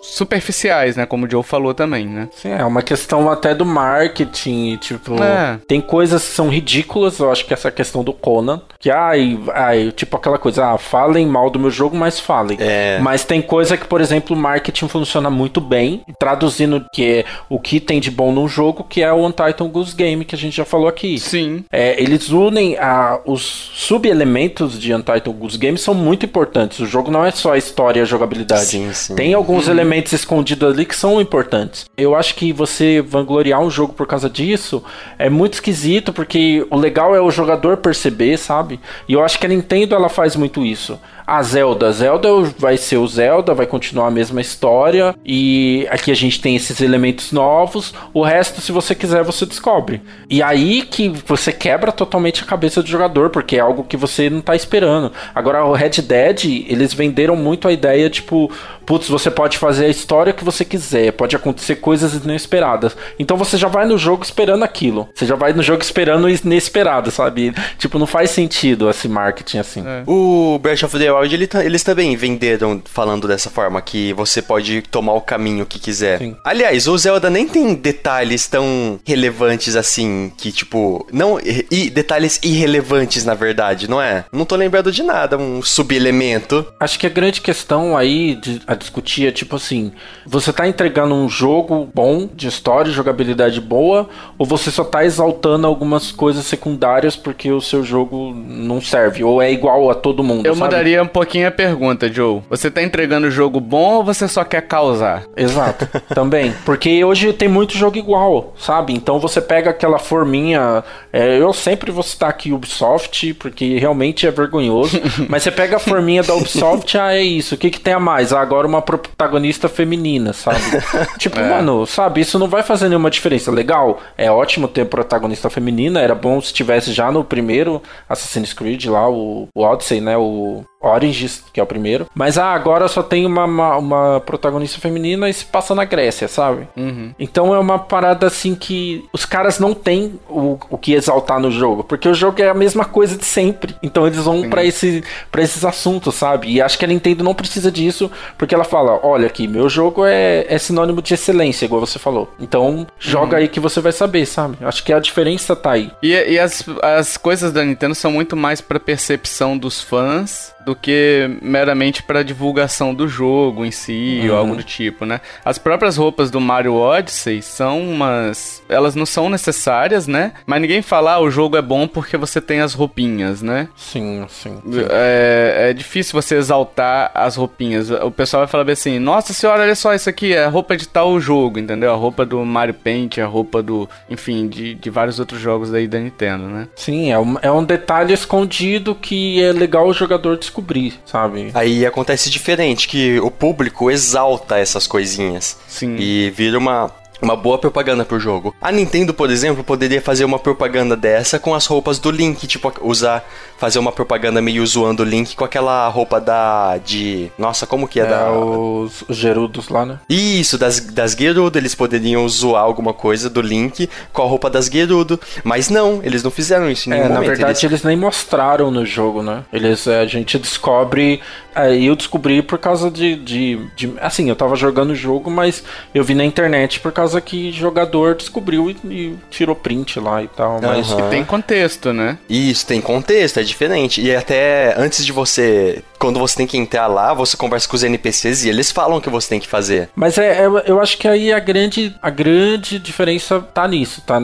superficiais né? Como o Joe falou também, né? Sim, é uma questão até do marketing, tipo, é. tem coisas que são ridículas, eu acho que essa questão do Conan, que ai, ai, tipo aquela coisa, ah, falem mal do meu jogo, mas falem. É. Mas tem coisa que, por exemplo, o marketing funciona muito bem, traduzindo que é o que tem de bom no jogo, que é o Untitled Goose Game, que a gente já falou aqui. Sim. É, eles unem a, os sub-elementos de Untitled Goose Game são muito importantes. O jogo não é só a história e a jogabilidade. Sim, sim. Tem alguns uhum. elementos escondidos ali que são importantes. Eu acho que você vangloriar um jogo por causa disso é muito esquisito, porque o legal é o jogador perceber, sabe? E eu acho que a Nintendo ela faz muito isso a Zelda. Zelda vai ser o Zelda, vai continuar a mesma história. E aqui a gente tem esses elementos novos. O resto, se você quiser, você descobre. E aí que você quebra totalmente a cabeça do jogador, porque é algo que você não tá esperando. Agora, o Red Dead, eles venderam muito a ideia, tipo, putz, você pode fazer a história que você quiser, pode acontecer coisas inesperadas. Então você já vai no jogo esperando aquilo. Você já vai no jogo esperando o inesperado, sabe? Tipo, não faz sentido esse marketing assim. É. O Breath of the Wild, ele, eles também venderam falando dessa forma, que você pode tomar o caminho que quiser. Sim. Aliás, o Zelda nem tem detalhes tão relevantes assim, que tipo, não, e detalhes irrelevantes na verdade, não é? Não tô lembrando de nada, um subelemento. Acho que a grande questão aí de, a discutir é tipo assim: você tá entregando um jogo bom, de história, jogabilidade boa, ou você só tá exaltando algumas coisas secundárias porque o seu jogo não serve, ou é igual a todo mundo? Eu sabe? mudaria um pouquinho a pergunta, Joe. Você tá entregando o jogo bom ou você só quer causar? Exato, também. Porque hoje tem muito jogo igual, sabe? Então você pega aquela forminha. É, eu sempre vou citar aqui Ubisoft, porque realmente é vergonhoso. mas você pega a forminha da Ubisoft, ah, é isso. O que, que tem a mais? Ah, agora uma protagonista feminina, sabe? tipo, é. mano, sabe, isso não vai fazer nenhuma diferença. Legal, é ótimo ter protagonista feminina, era bom se tivesse já no primeiro Assassin's Creed lá, o, o Odyssey, né? O Origins, que é o primeiro. Mas ah, agora só tem uma, uma, uma protagonista feminina e se passa na Grécia, sabe? Uhum. Então é uma parada assim que os caras não têm o, o que exaltar no jogo, porque o jogo é a mesma coisa de sempre. Então eles vão para esse, pra esses assuntos, sabe? E acho que a Nintendo não precisa disso, porque ela fala: olha aqui, meu jogo é, é sinônimo de excelência, igual você falou. Então joga uhum. aí que você vai saber, sabe? Acho que a diferença tá aí. E, e as, as coisas da Nintendo são muito mais pra percepção dos fãs do que meramente para divulgação do jogo em si uhum. ou algo do tipo, né? As próprias roupas do Mario Odyssey são umas, elas não são necessárias, né? Mas ninguém fala ah, o jogo é bom porque você tem as roupinhas, né? Sim, sim. sim. É, é, difícil você exaltar as roupinhas. O pessoal vai falar assim: Nossa senhora, olha só isso aqui, é a roupa de tal jogo, entendeu? A roupa do Mario Paint, a roupa do, enfim, de, de vários outros jogos aí da Nintendo, né? Sim, é um, é um detalhe escondido que é legal o jogador descobrir descobrir, sabe? Aí acontece diferente, que o público exalta essas coisinhas. Sim. E vira uma, uma boa propaganda pro jogo. A Nintendo, por exemplo, poderia fazer uma propaganda dessa com as roupas do Link, tipo, usar, fazer uma propaganda meio zoando o Link com aquela roupa da. de. Nossa, como que é, é da. Os, os Gerudos lá, né? Isso, das, das Gerudo, eles poderiam zoar alguma coisa do Link com a roupa das Gerudo. Mas não, eles não fizeram isso em nenhum é, momento. Na verdade, eles... eles... nem mostraram no jogo, né? Eles, é, a gente descobre. É, eu descobri por causa de, de, de. Assim, eu tava jogando o jogo, mas eu vi na internet por causa que jogador descobriu e, e tirou print lá e tal. Mas uhum. tem contexto, né? Isso, tem contexto, é diferente. E até antes de você. Quando você tem que entrar lá, você conversa com os NPCs e eles falam o que você tem que fazer. Mas é, é eu acho que aí a grande, a grande diferença tá nisso, tá?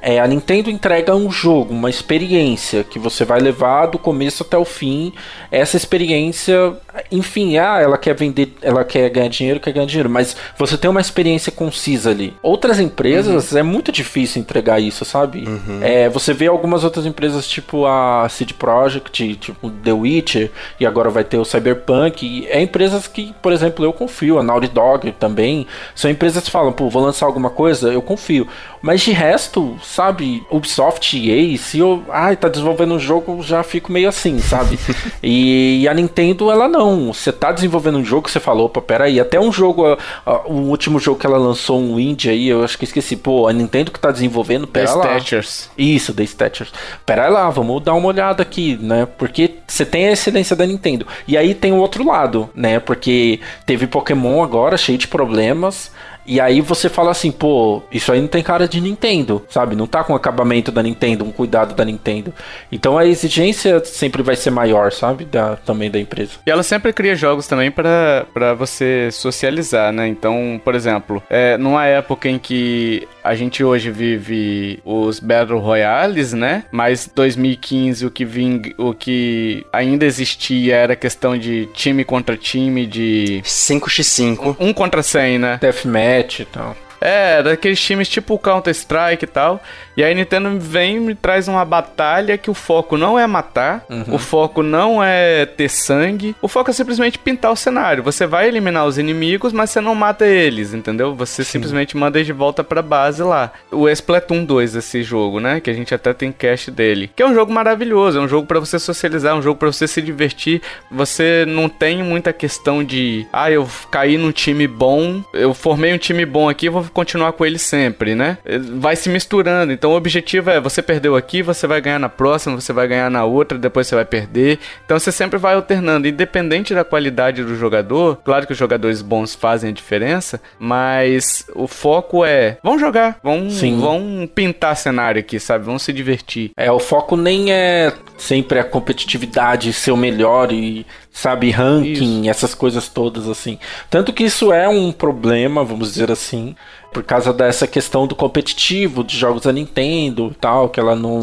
É, a Nintendo entrega um jogo, uma experiência que você vai levar do começo até o fim. Essa experiência, enfim, ah, ela quer vender, ela quer ganhar dinheiro, quer ganhar dinheiro, mas você tem uma experiência concisa ali. Outras empresas uhum. é muito difícil entregar isso, sabe? Uhum. É, você vê algumas outras empresas, tipo a CD Projekt, tipo The Witcher, e agora vai ter o Cyberpunk. É empresas que, por exemplo, eu confio. A Naughty Dog também. São empresas que falam, pô, vou lançar alguma coisa, eu confio. Mas de resto, sabe, Ubisoft e EA, se eu, ai, tá desenvolvendo um jogo, já fico meio assim, sabe? e, e, a Nintendo, ela não. Você tá desenvolvendo um jogo, você falou, opa, peraí, até um jogo, o último jogo que ela lançou, um indie aí, eu acho que esqueci, pô, a Nintendo que tá desenvolvendo, pera The lá. Statures. Isso, The Statures. Pera lá, vamos dar uma olhada aqui, né? Porque você tem a excelência da Nintendo. E aí tem o outro lado, né? Porque teve Pokémon agora, cheio de problemas. E aí você fala assim, pô, isso aí não tem cara de Nintendo, sabe? Não tá com acabamento da Nintendo, um cuidado da Nintendo. Então a exigência sempre vai ser maior, sabe? Da, também da empresa. E ela sempre cria jogos também para você socializar, né? Então, por exemplo, é, numa época em que a gente hoje vive os Battle Royales, né? Mas 2015 o que ving, o que ainda existia era questão de time contra time, de 5x5. um contra 100, né? Deathmatch e tal. É, daqueles times tipo Counter-Strike e tal. E aí Nintendo vem e me traz uma batalha que o foco não é matar, Uhum. o foco não é ter sangue, o foco é simplesmente pintar o cenário. Você vai eliminar os inimigos, mas você não mata eles, entendeu? Você simplesmente manda eles de volta pra base lá. O Splatoon 2, esse jogo, né? Que a gente até tem cast dele. Que é um jogo maravilhoso, é um jogo pra você socializar, um jogo pra você se divertir. Você não tem muita questão de, ah, eu caí num time bom, eu formei um time bom aqui, vou continuar com ele sempre, né? Vai se misturando. Então o objetivo é você perdeu aqui, você vai ganhar na próxima, você vai ganhar na outra, depois você vai perder. Então você sempre vai alternando, independente da qualidade do jogador. Claro que os jogadores bons fazem a diferença, mas o foco é vamos jogar, vamos, Sim. vamos pintar cenário aqui, sabe? Vamos se divertir. É, o foco nem é sempre a competitividade, ser o melhor e, sabe, ranking, essas coisas todas assim. Tanto que isso é um problema, vamos dizer assim, por causa dessa questão do competitivo, de jogos da Nintendo e tal, que ela não,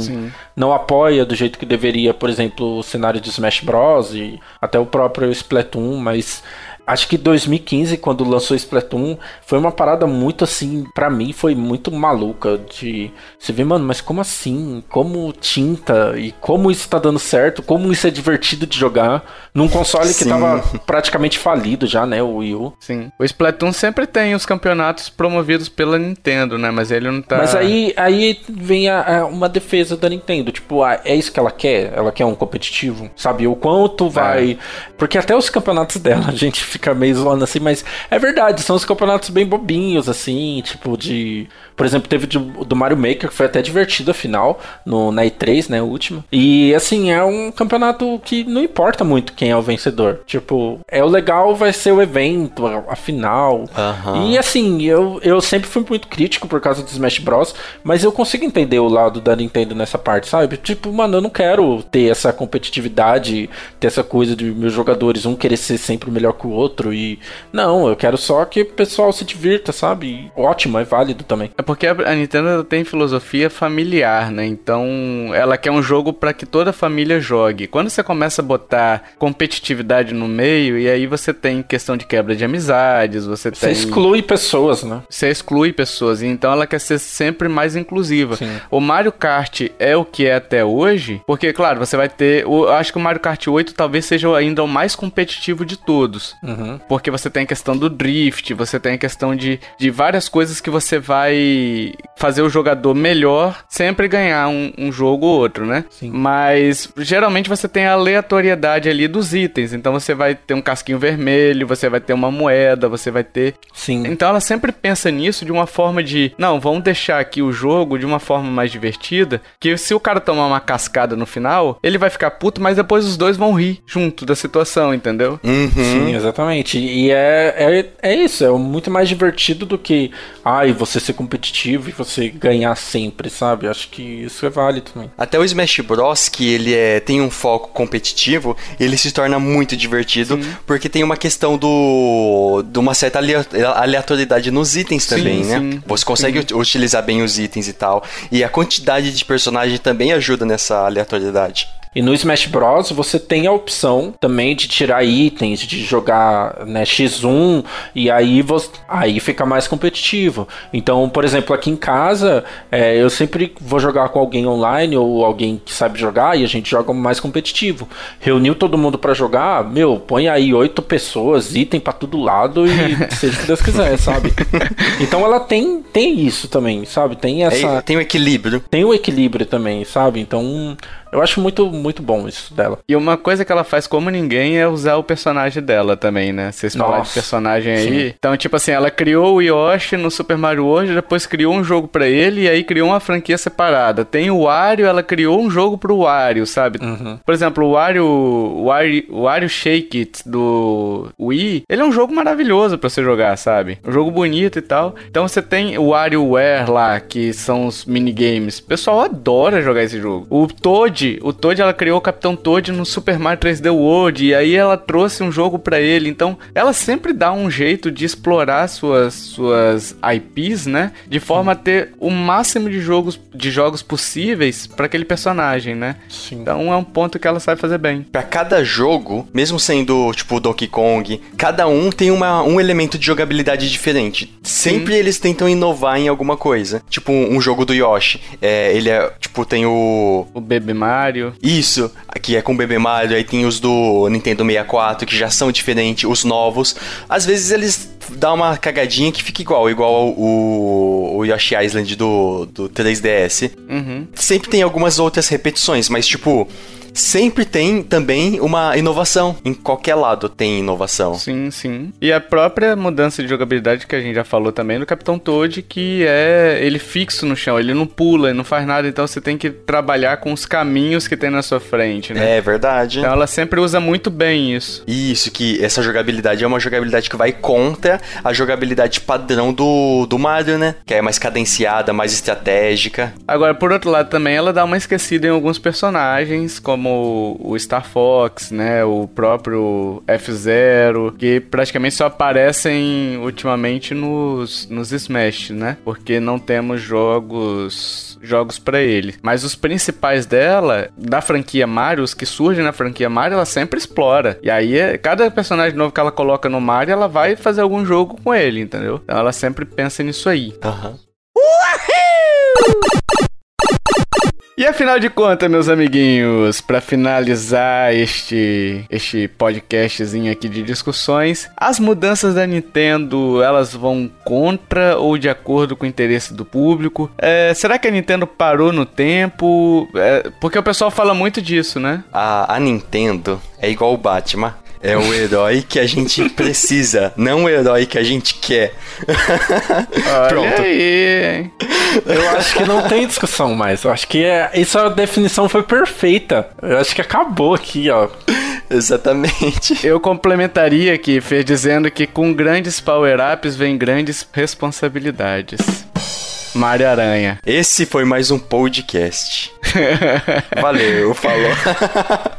não apoia do jeito que deveria, por exemplo, o cenário de Smash Bros. e até o próprio Splatoon, mas. Acho que 2015, quando lançou Splatoon, foi uma parada muito assim, pra mim foi muito maluca de você vê, mano, mas como assim? Como tinta e como isso tá dando certo? Como isso é divertido de jogar num console que Sim. tava praticamente falido já, né, o Wii U. Sim. O Splatoon sempre tem os campeonatos promovidos pela Nintendo, né? Mas ele não tá. Mas aí, aí vem a- a- uma defesa da Nintendo. Tipo, ah, é isso que ela quer? Ela quer um competitivo? Sabe? O quanto vai. Porque até os campeonatos dela, a gente fica meio zoando assim, mas é verdade, são os campeonatos bem bobinhos, assim, tipo de. Por exemplo, teve de- do Mario Maker, que foi até divertido a final, no, na E3, né? O último. E assim, é um campeonato que não importa muito quem é o vencedor. Tipo, é o legal vai ser o evento, a, a final. Aham. E assim, eu, eu sempre fui muito crítico por causa do Smash Bros. Mas eu consigo entender o lado da Nintendo nessa parte, sabe? Tipo, mano, eu não quero ter essa competitividade, ter essa coisa de meus jogadores, um querer ser sempre melhor que o outro. E. Não, eu quero só que o pessoal se divirta, sabe? E ótimo, é válido também. É porque a Nintendo tem filosofia familiar, né? Então ela quer um jogo pra que toda a família jogue. Quando você começa a botar competitividade no meio, e aí você tem questão de quebra de amizades, você Você tem. exclui pessoas, né? Você exclui pessoas, e então ela quer ser sempre mais inclusiva. Sim. O Mario Kart é o que é até hoje, porque, claro, você vai ter. Eu acho que o Mario Kart 8 talvez seja ainda o mais competitivo de todos. Uhum. Porque você tem a questão do drift, você tem a questão de, de várias coisas que você vai fazer o jogador melhor sempre ganhar um, um jogo ou outro, né? Sim. Mas geralmente você tem a aleatoriedade ali dos itens. Então você vai ter um casquinho vermelho, você vai ter uma moeda, você vai ter Sim. então ela sempre pensa nisso de uma forma de, não, vamos deixar aqui o jogo de uma forma mais divertida, que se o cara tomar uma cascada no final, ele vai ficar puto, mas depois os dois vão rir junto da situação, entendeu? Uhum. Sim, exatamente. E é, é, é isso, é muito mais divertido do que ai, você ser competitivo e você ganhar sempre, sabe? Acho que isso é válido também. Até o Smash Bros, que ele é, tem um foco competitivo, ele se torna muito divertido, porque tem uma questão do de uma certa alea- aleatoriedade nos itens também, né? sim, Você consegue ut- utilizar bem os itens e tal. E a quantidade de personagem também ajuda nessa aleatoriedade. E no Smash Bros você tem a opção também de tirar itens, de jogar né, X1 e aí você, aí fica mais competitivo. Então, por exemplo, aqui em casa é, eu sempre vou jogar com alguém online ou alguém que sabe jogar e a gente joga mais competitivo. Reuniu todo mundo pra jogar, meu, põe aí oito pessoas, item pra todo lado e seja o que Deus quiser, sabe? Então ela tem tem isso também, sabe? Tem essa É, tem um equilíbrio. tem o equilíbrio também, sabe? Então, eu acho muito, muito bom isso dela. E uma coisa que ela faz como ninguém é usar o personagem dela também, né? Vocês falaram de personagem aí. sim. Então, tipo assim, ela criou o Yoshi no Super Mario World, depois criou um jogo pra ele e aí criou uma franquia separada. Tem o Wario, ela criou um jogo pro Wario, sabe? Uhum. Por exemplo, o Wario, o Wario, o Wario Shake It do Wii, ele é um jogo maravilhoso pra você jogar, sabe? Um jogo bonito e tal. Então você tem o WarioWare lá, que são os minigames. O pessoal adora jogar esse jogo. O Toad, Toad, o Toad ela criou o Capitão Toad no Super Mario 3D World e aí ela trouxe um jogo para ele. Então, ela sempre dá um jeito de explorar suas suas IPs, né? De forma a ter o máximo de jogos de jogos possíveis para aquele personagem, né? Sim. Então é um ponto que ela sabe fazer bem. Pra cada jogo, mesmo sendo tipo Donkey Kong, cada um tem uma, um elemento de jogabilidade diferente. Sempre eles tentam inovar em alguma coisa. Tipo um, um jogo do Yoshi. É, ele é, tipo, tem o. O Baby Mario. Isso, que é com o Bebê Mario, aí tem os do Nintendo 64, que já são diferentes, os novos. Às vezes eles dão uma cagadinha que fica igual, igual o, o Yoshi Island do, do 3DS. Uhum. Sempre tem algumas outras repetições, mas tipo. Sempre tem também uma inovação. Em qualquer lado tem inovação. Sim, sim. E a própria mudança de jogabilidade que a gente já falou também do Capitão Toad, que é ele fixo no chão, ele não pula, ele não faz nada, então você tem que trabalhar com os caminhos que tem na sua frente, né? É verdade. Então ela sempre usa muito bem isso. Isso, que essa jogabilidade é uma jogabilidade que vai contra a jogabilidade padrão do, do Mario, né? Que é mais cadenciada, mais estratégica. Agora, por outro lado, também ela dá uma esquecida em alguns personagens, como o Star Fox, né? O próprio F-Zero, que praticamente só aparecem ultimamente nos, nos Smash, né? Porque não temos jogos jogos para ele. Mas os principais dela, da franquia Mario, os que surgem na franquia Mario, ela sempre explora. E aí, é- cada personagem novo que ela coloca no Mario, ela vai fazer algum jogo com ele, entendeu? Então ela sempre pensa nisso aí. Aham. E afinal de contas, meus amiguinhos, pra finalizar este este podcastzinho aqui de discussões, as mudanças da Nintendo, elas vão contra ou de acordo com o interesse do público? É, será que a Nintendo parou no tempo? É, porque o pessoal fala muito disso, né? A, a Nintendo é igual o Batman. É o herói que a gente precisa, não o herói que a gente quer. Olha Pronto. aí? Eu acho que não tem discussão mais. Eu acho que é, essa definição foi perfeita. Eu acho que acabou aqui, ó. Exatamente. Eu complementaria aqui, Fer, dizendo que com grandes power-ups vem grandes responsabilidades. Mario Aranha. Esse foi mais um podcast. Valeu, falou.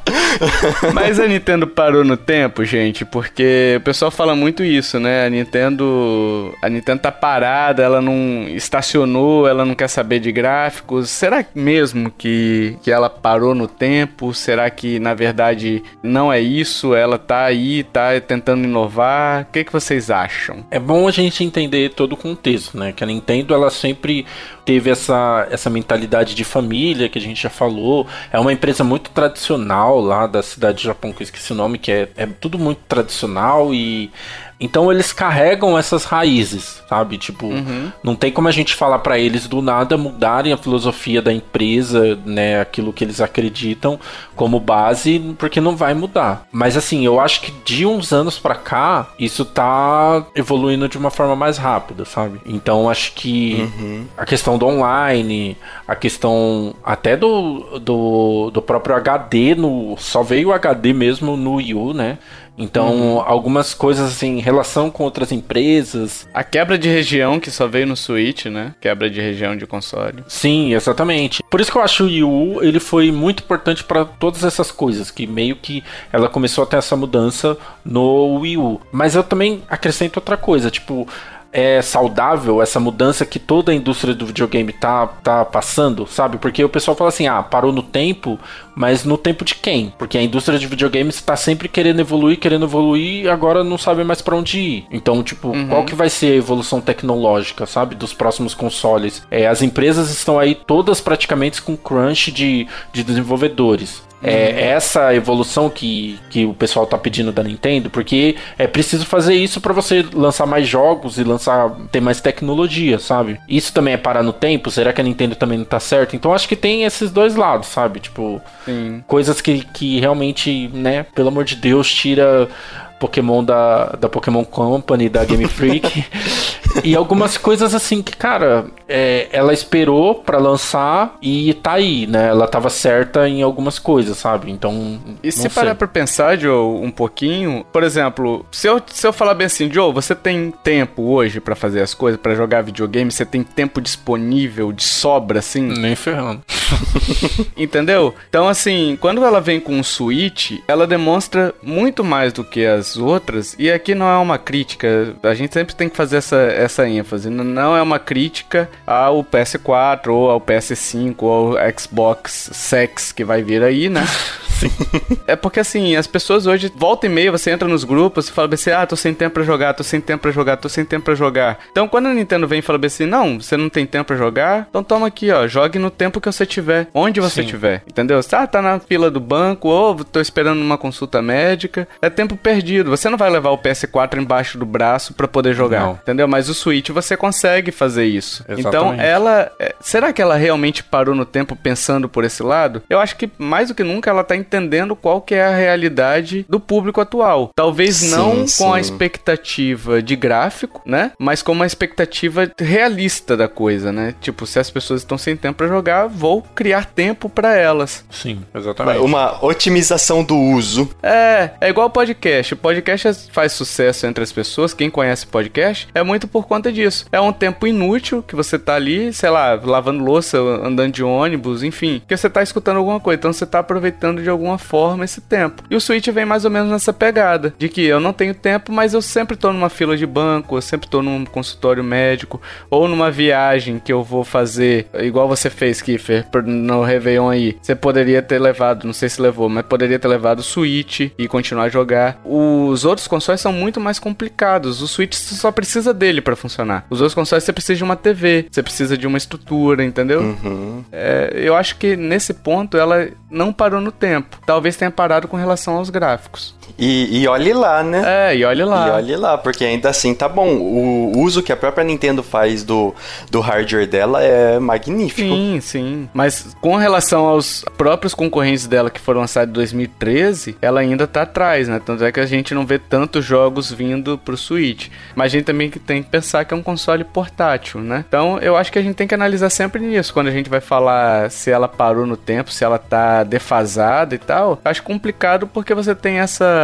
Mas a Nintendo parou no tempo, gente, porque o pessoal fala muito isso, né? A Nintendo, a Nintendo tá parada, ela não estacionou, ela não quer saber de gráficos. Será mesmo que, que ela parou no tempo? Será que na verdade não é isso? Ela tá aí, tá tentando inovar? O que, que vocês acham? É bom a gente entender todo o contexto, né? Que a Nintendo ela sempre teve essa, essa mentalidade de família que a gente já falou. É uma empresa muito tradicional lá da cidade de Japão, que eu esqueci o nome, que é, é tudo muito tradicional e. Então eles carregam essas raízes, sabe? Tipo, não tem como a gente falar pra eles do nada mudarem a filosofia da empresa, né? Aquilo que eles acreditam como base, porque não vai mudar. Mas assim, eu acho que de uns anos pra cá, isso tá evoluindo de uma forma mais rápida, sabe? Então acho que a questão do online, a questão até do, do, do próprio HD, no, só veio o HD mesmo no Wii U, né? Então, algumas coisas assim, em relação com outras empresas. A quebra de região que só veio no Switch, né? Quebra de região de console. Sim, exatamente. Por isso que eu acho o Wii U, ele foi muito importante para todas essas coisas, que meio que ela começou a ter essa mudança no Wii U. Mas eu também acrescento outra coisa, tipo, é saudável essa mudança que toda a indústria do videogame tá, tá passando, sabe? Porque o pessoal fala assim, ah, parou no tempo, mas no tempo de quem? Porque a indústria de videogames está sempre querendo evoluir, querendo evoluir e agora não sabe mais para onde ir. Então, tipo, qual que vai ser a evolução tecnológica, sabe? Dos próximos consoles? É, as empresas estão aí todas praticamente com crunch de, de desenvolvedores. É essa evolução que, que o pessoal tá pedindo da Nintendo, porque é preciso fazer isso para você lançar mais jogos e lançar ter mais tecnologia, sabe? Isso também é parar no tempo? Será que a Nintendo também não tá certa? Então acho que tem esses dois lados, sabe? Tipo, Sim. coisas que, que realmente, né, pelo amor de Deus, tira Pokémon da, da Pokémon Company, da Game Freak. e algumas coisas assim que, cara, é, ela esperou para lançar e tá aí, né? Ela tava certa em algumas coisas, sabe? Então. E se parar pra pensar, Joe, um pouquinho, por exemplo, se eu, se eu falar bem assim, Joe, você tem tempo hoje para fazer as coisas, para jogar videogame, você tem tempo disponível de sobra, assim? Nem ferrando. Entendeu? Então, assim, quando ela vem com um Switch, ela demonstra muito mais do que as outras, e aqui não é uma crítica, a gente sempre tem que fazer essa, essa ênfase, não é uma crítica ao PS4 ou ao PS5 ou ao Xbox Sex que vai vir aí, né? Sim. É porque assim, as pessoas hoje, volta e meia, você entra nos grupos e fala assim: ah, tô sem tempo pra jogar, tô sem tempo pra jogar, tô sem tempo pra jogar. Então quando a Nintendo vem e fala assim: não, você não tem tempo pra jogar, então toma aqui, ó, jogue no tempo que você tiver, onde você Sim. tiver, entendeu? Ah, tá na fila do banco, ou tô esperando uma consulta médica, é tempo perdido. Você não vai levar o PS4 embaixo do braço pra poder jogar, não. entendeu? Mas o Switch você consegue fazer isso. Então, Exatamente. Então ela, é, será que ela realmente parou no tempo pensando por esse lado? Eu acho que mais do que nunca ela tá entendendo qual que é a realidade do público atual. Talvez sim, não sim. com a expectativa de gráfico, né? Mas com uma expectativa realista da coisa, né? Tipo, se as pessoas estão sem tempo para jogar, vou criar tempo para elas. Sim, exatamente. Uma otimização do uso. É, é igual podcast. O podcast faz sucesso entre as pessoas, quem conhece podcast, é muito por conta disso. É um tempo inútil que você tá ali, sei lá, lavando louça, andando de ônibus, enfim, que você tá escutando alguma coisa, então você tá aproveitando de alguma forma esse tempo. E o Switch vem mais ou menos nessa pegada, de que eu não tenho tempo, mas eu sempre tô numa fila de banco, eu sempre tô num consultório médico, ou numa viagem que eu vou fazer, igual você fez, Kiffer, no Réveillon aí. Você poderia ter levado, não sei se levou, mas poderia ter levado o Switch e continuar a jogar. Os outros consoles são muito mais complicados. O Switch só precisa dele para funcionar. Os outros consoles você precisa de uma TV, você precisa de uma estrutura, entendeu? Uhum. É, eu acho que nesse ponto ela não parou no tempo. Talvez tenha parado com relação aos gráficos. E, e olhe lá, né? É, e olhe lá. E olhe lá, porque ainda assim tá bom. O uso que a própria Nintendo faz do, do hardware dela é magnífico. Sim, sim. Mas com relação aos próprios concorrentes dela que foram lançados em 2013, ela ainda tá atrás, né? Tanto é que a gente não vê tantos jogos vindo pro Switch. Mas a gente também tem que pensar que é um console portátil, né? Então eu acho que a gente tem que analisar sempre nisso. Quando a gente vai falar se ela parou no tempo, se ela tá defasada e tal. Acho complicado porque você tem essa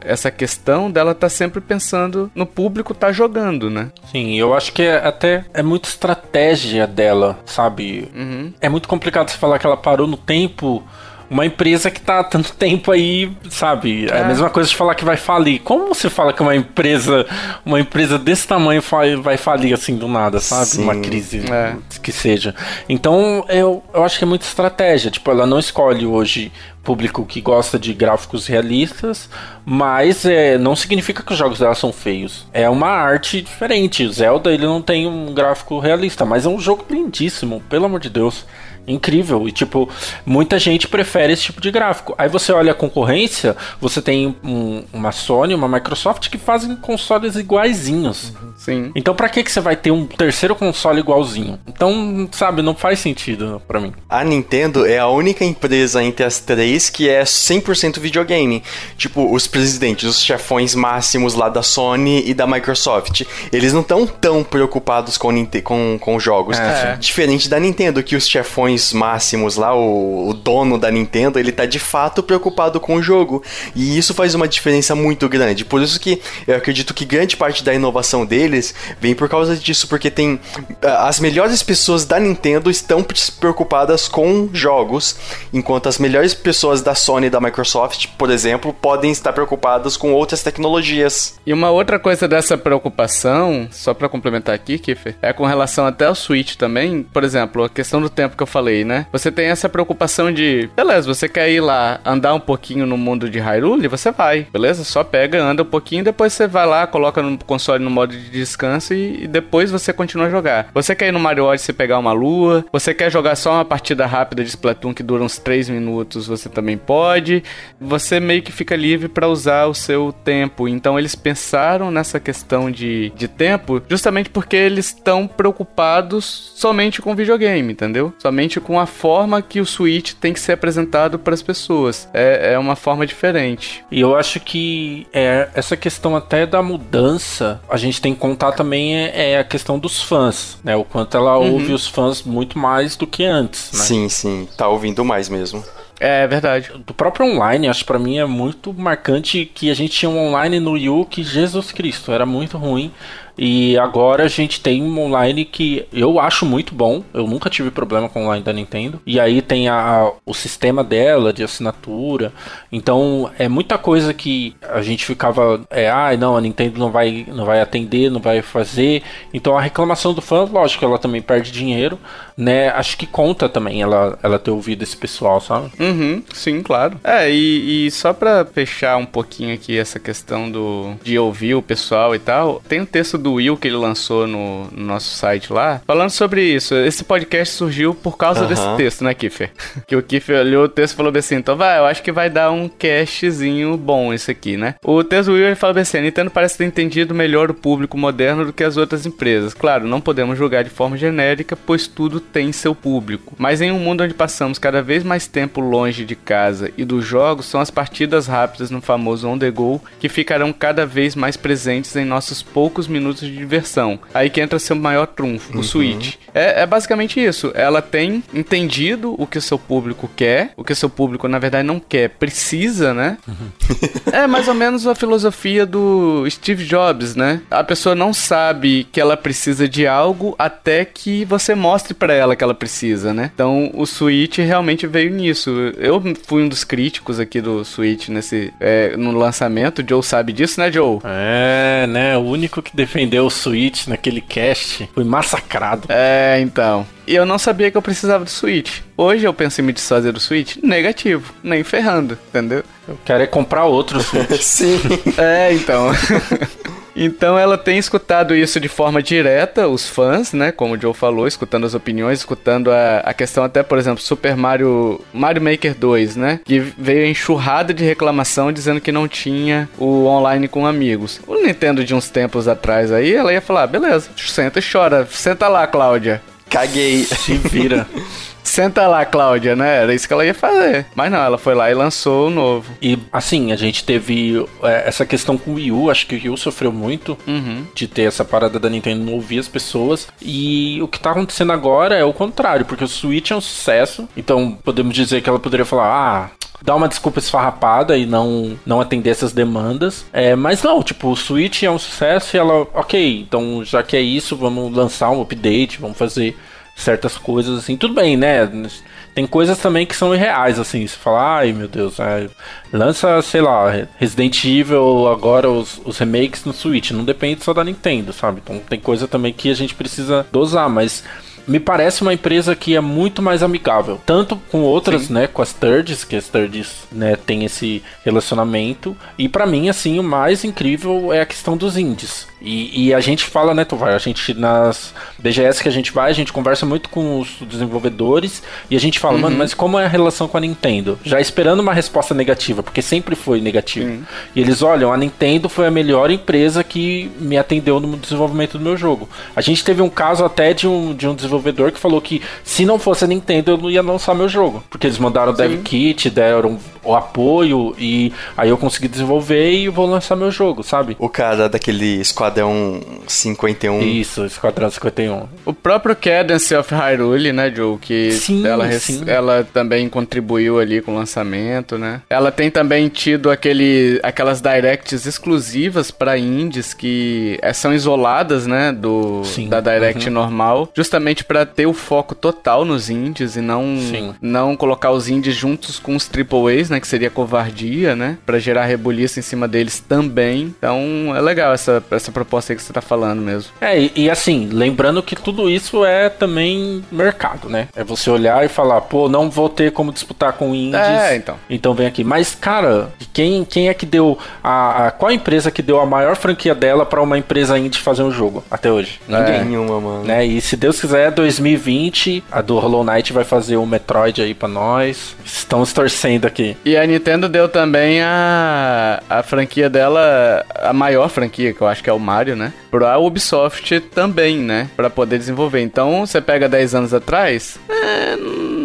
essa questão dela tá sempre pensando no público tá jogando, né? Sim, eu acho que é, até é muito estratégia dela, sabe? Uhum. É muito complicado você falar que ela parou no tempo uma empresa que tá há tanto tempo aí, sabe? É. é. a mesma coisa de falar que vai falir. Como você fala que uma empresa, uma empresa desse tamanho vai falir assim do nada, sabe? Sim. Uma crise é. que seja. Então, eu, eu acho que é muita estratégia. Tipo, ela não escolhe hoje público que gosta de gráficos realistas, mas é, não significa que os jogos dela são feios. É uma arte diferente. O Zelda ele não tem um gráfico realista, mas é um jogo lindíssimo, pelo amor de Deus incrível. E, tipo, muita gente prefere esse tipo de gráfico. Aí você olha a concorrência, você tem um, uma Sony, uma Microsoft que fazem consoles iguaizinhos. Uhum, sim. Então, para que, que você vai ter um terceiro console igualzinho? Então, sabe, não faz sentido para mim. A Nintendo é a única empresa entre as três que é 100% videogame. Tipo, os presidentes, os chefões máximos lá da Sony e da Microsoft, eles não estão tão preocupados com, com, com jogos. É. Diferente da Nintendo, que os chefões máximos lá, o, o, dono da Nintendo, ele tá de fato preocupado com o jogo. E isso faz uma diferença muito grande. Por isso que eu acredito que grande parte da inovação deles vem por causa disso, porque tem as melhores pessoas da Nintendo estão preocupadas com jogos, enquanto as melhores pessoas da Sony e da Microsoft, por exemplo, podem estar preocupadas com outras tecnologias. E uma outra coisa dessa preocupação, só para complementar aqui, Kiffer, é com relação até ao Switch também. Por exemplo, a questão do tempo que eu falei né? Você tem essa preocupação de, beleza, você quer ir lá andar um pouquinho no mundo de Hyrule, você vai, beleza? Só pega, anda um pouquinho, depois você vai lá, coloca no console no modo de descanso e, e depois você continua a jogar. Você quer ir no Mario Odyssey pegar uma lua, você quer jogar só uma partida rápida de Splatoon que dura uns 3 minutos, você também pode. Você meio que fica livre para usar o seu tempo. Então eles pensaram nessa questão de, de tempo justamente porque eles estão preocupados somente com videogame, entendeu? Somente com a forma que o Switch tem que ser apresentado para as pessoas. É, é uma forma diferente. E eu acho que é, essa questão até da mudança, a gente tem que contar também é, é a questão dos fãs, né? O quanto ela uhum. ouve os fãs muito mais do que antes, né? Sim, sim. Tá ouvindo mais mesmo. É, é verdade. Do próprio online, acho para mim é muito marcante que a gente tinha um online no Yu que Jesus Cristo era muito ruim. E agora a gente tem um online que eu acho muito bom. Eu nunca tive problema com o online da Nintendo. E aí tem a, o sistema dela de assinatura. Então é muita coisa que a gente ficava. É, ah, não, a Nintendo não vai, não vai atender, não vai fazer. Então a reclamação do fã, lógico, ela também perde dinheiro, né? Acho que conta também ela, ela ter ouvido esse pessoal, sabe? Uhum, sim, claro. É, e, e só pra fechar um pouquinho aqui essa questão do de ouvir o pessoal e tal, tem um texto do do Will que ele lançou no, no nosso site lá, falando sobre isso. Esse podcast surgiu por causa desse texto, né, Kiffer? que o Kiffer olhou o texto e falou assim: então vai, eu acho que vai dar um castzinho bom esse aqui, né? O texto do Will ele fala assim: a Nintendo parece ter entendido melhor o público moderno do que as outras empresas. Claro, não podemos julgar de forma genérica, pois tudo tem seu público. Mas em um mundo onde passamos cada vez mais tempo longe de casa e dos jogos, são as partidas rápidas no famoso on the go que ficarão cada vez mais presentes em nossos poucos minutos de diversão. Aí que entra seu maior trunfo, uhum. o Switch. É, é, basicamente isso. Ela tem entendido o que o seu público quer, o que o seu público, na verdade, não quer, precisa, né? Uhum. é mais ou menos a filosofia do Steve Jobs, né? A pessoa não sabe que ela precisa de algo até que você mostre para ela que ela precisa, né? Então o Switch realmente veio nisso. Eu fui um dos críticos aqui do Switch nesse é, no lançamento. Joe sabe disso, né, Joe? É, né? O único que defende defendeu o Switch naquele cast, foi massacrado. É, então. E eu não sabia que eu precisava do Switch. Hoje eu penso em me desfazer do Switch? Negativo. Nem ferrando, entendeu? Eu quero é comprar outro Switch. Sim. É, então. Então ela tem escutado isso de forma direta, os fãs, né? Como o Joe falou, escutando as opiniões, escutando a, a questão até, por exemplo, Super Mario Mario Maker 2, né? Que veio enxurrada de reclamação dizendo que não tinha o online com amigos. O Nintendo de uns tempos atrás aí, ela ia falar, ah, beleza, senta e chora, senta lá, Cláudia. Caguei. Se vira. Senta lá, Cláudia, né? Era isso que ela ia fazer. Mas não, ela foi lá e lançou o novo. E assim, a gente teve é, essa questão com o Wii U. Acho que o Wii U sofreu muito uhum. de ter essa parada da Nintendo não ouvir as pessoas. E o que tá acontecendo agora é o contrário, porque o Switch é um sucesso. Então podemos dizer que ela poderia falar: ah, dar uma desculpa esfarrapada e não, não atender essas demandas. É, mas não, tipo, o Switch é um sucesso e ela, ok, então já que é isso, vamos lançar um update, vamos fazer certas coisas assim. Tudo bem, né? Tem coisas também que são irreais, assim. Você fala, ai meu Deus, é, lança, sei lá, Resident Evil agora, os, os remakes no Switch. Não depende só da Nintendo, sabe? Então tem coisa também que a gente precisa dosar, mas me parece uma empresa que é muito mais amigável. Tanto com outras, Sim. né? Com as thirds, que as thirds, né, tem esse relacionamento. E para mim, assim, o mais incrível é a questão dos indies. E, e, a gente fala, né, Tovar? A gente, nas BGS que a gente vai, a gente conversa muito com os desenvolvedores e a gente fala, uhum. mano, mas como é a relação com a Nintendo? Já esperando uma resposta negativa, porque sempre foi negativo. Uhum. E eles olham, a Nintendo foi a melhor empresa que me atendeu no desenvolvimento do meu jogo. A gente teve um caso até de um, de um desenvolvedor que falou que se não fosse a Nintendo, eu não ia lançar meu jogo. Porque eles mandaram o dev kit, deram o apoio e aí eu consegui desenvolver e vou lançar meu jogo, sabe? O cara daquele Esquadrão 51. Isso, Esquadrão 51. O próprio Cadence of Hyrule, né, Joe? Que sim, ela, sim. ela também contribuiu ali com o lançamento, né? Ela tem também tido aquele, aquelas directs exclusivas para indies que é, são isoladas, né, do, sim. da direct uhum. normal, justamente para ter o foco total nos indies e não, não colocar os indies juntos com os triple A's, né? né? Que seria covardia, né? Pra gerar rebuliço em cima deles também. Então é legal essa, essa proposta aí que você tá falando mesmo. É, e, e, assim, lembrando que tudo isso é também mercado, né? É você olhar e falar, pô, não vou ter como disputar com indies. É, então. Então vem aqui. Mas, cara, quem, quem é que deu a, a Qual a empresa que deu a maior franquia dela para uma empresa indie fazer um jogo até hoje? Ninguém. Nenhuma, mano. Né? E se Deus quiser, 2020, a do Hollow Knight vai fazer um Metroid aí para nós. Estamos torcendo aqui. E a Nintendo deu também a, a franquia dela, a maior franquia, que eu acho que é o Mario, né? Pra Ubisoft também, né? Pra poder desenvolver. Então, você pega 10 anos atrás, é,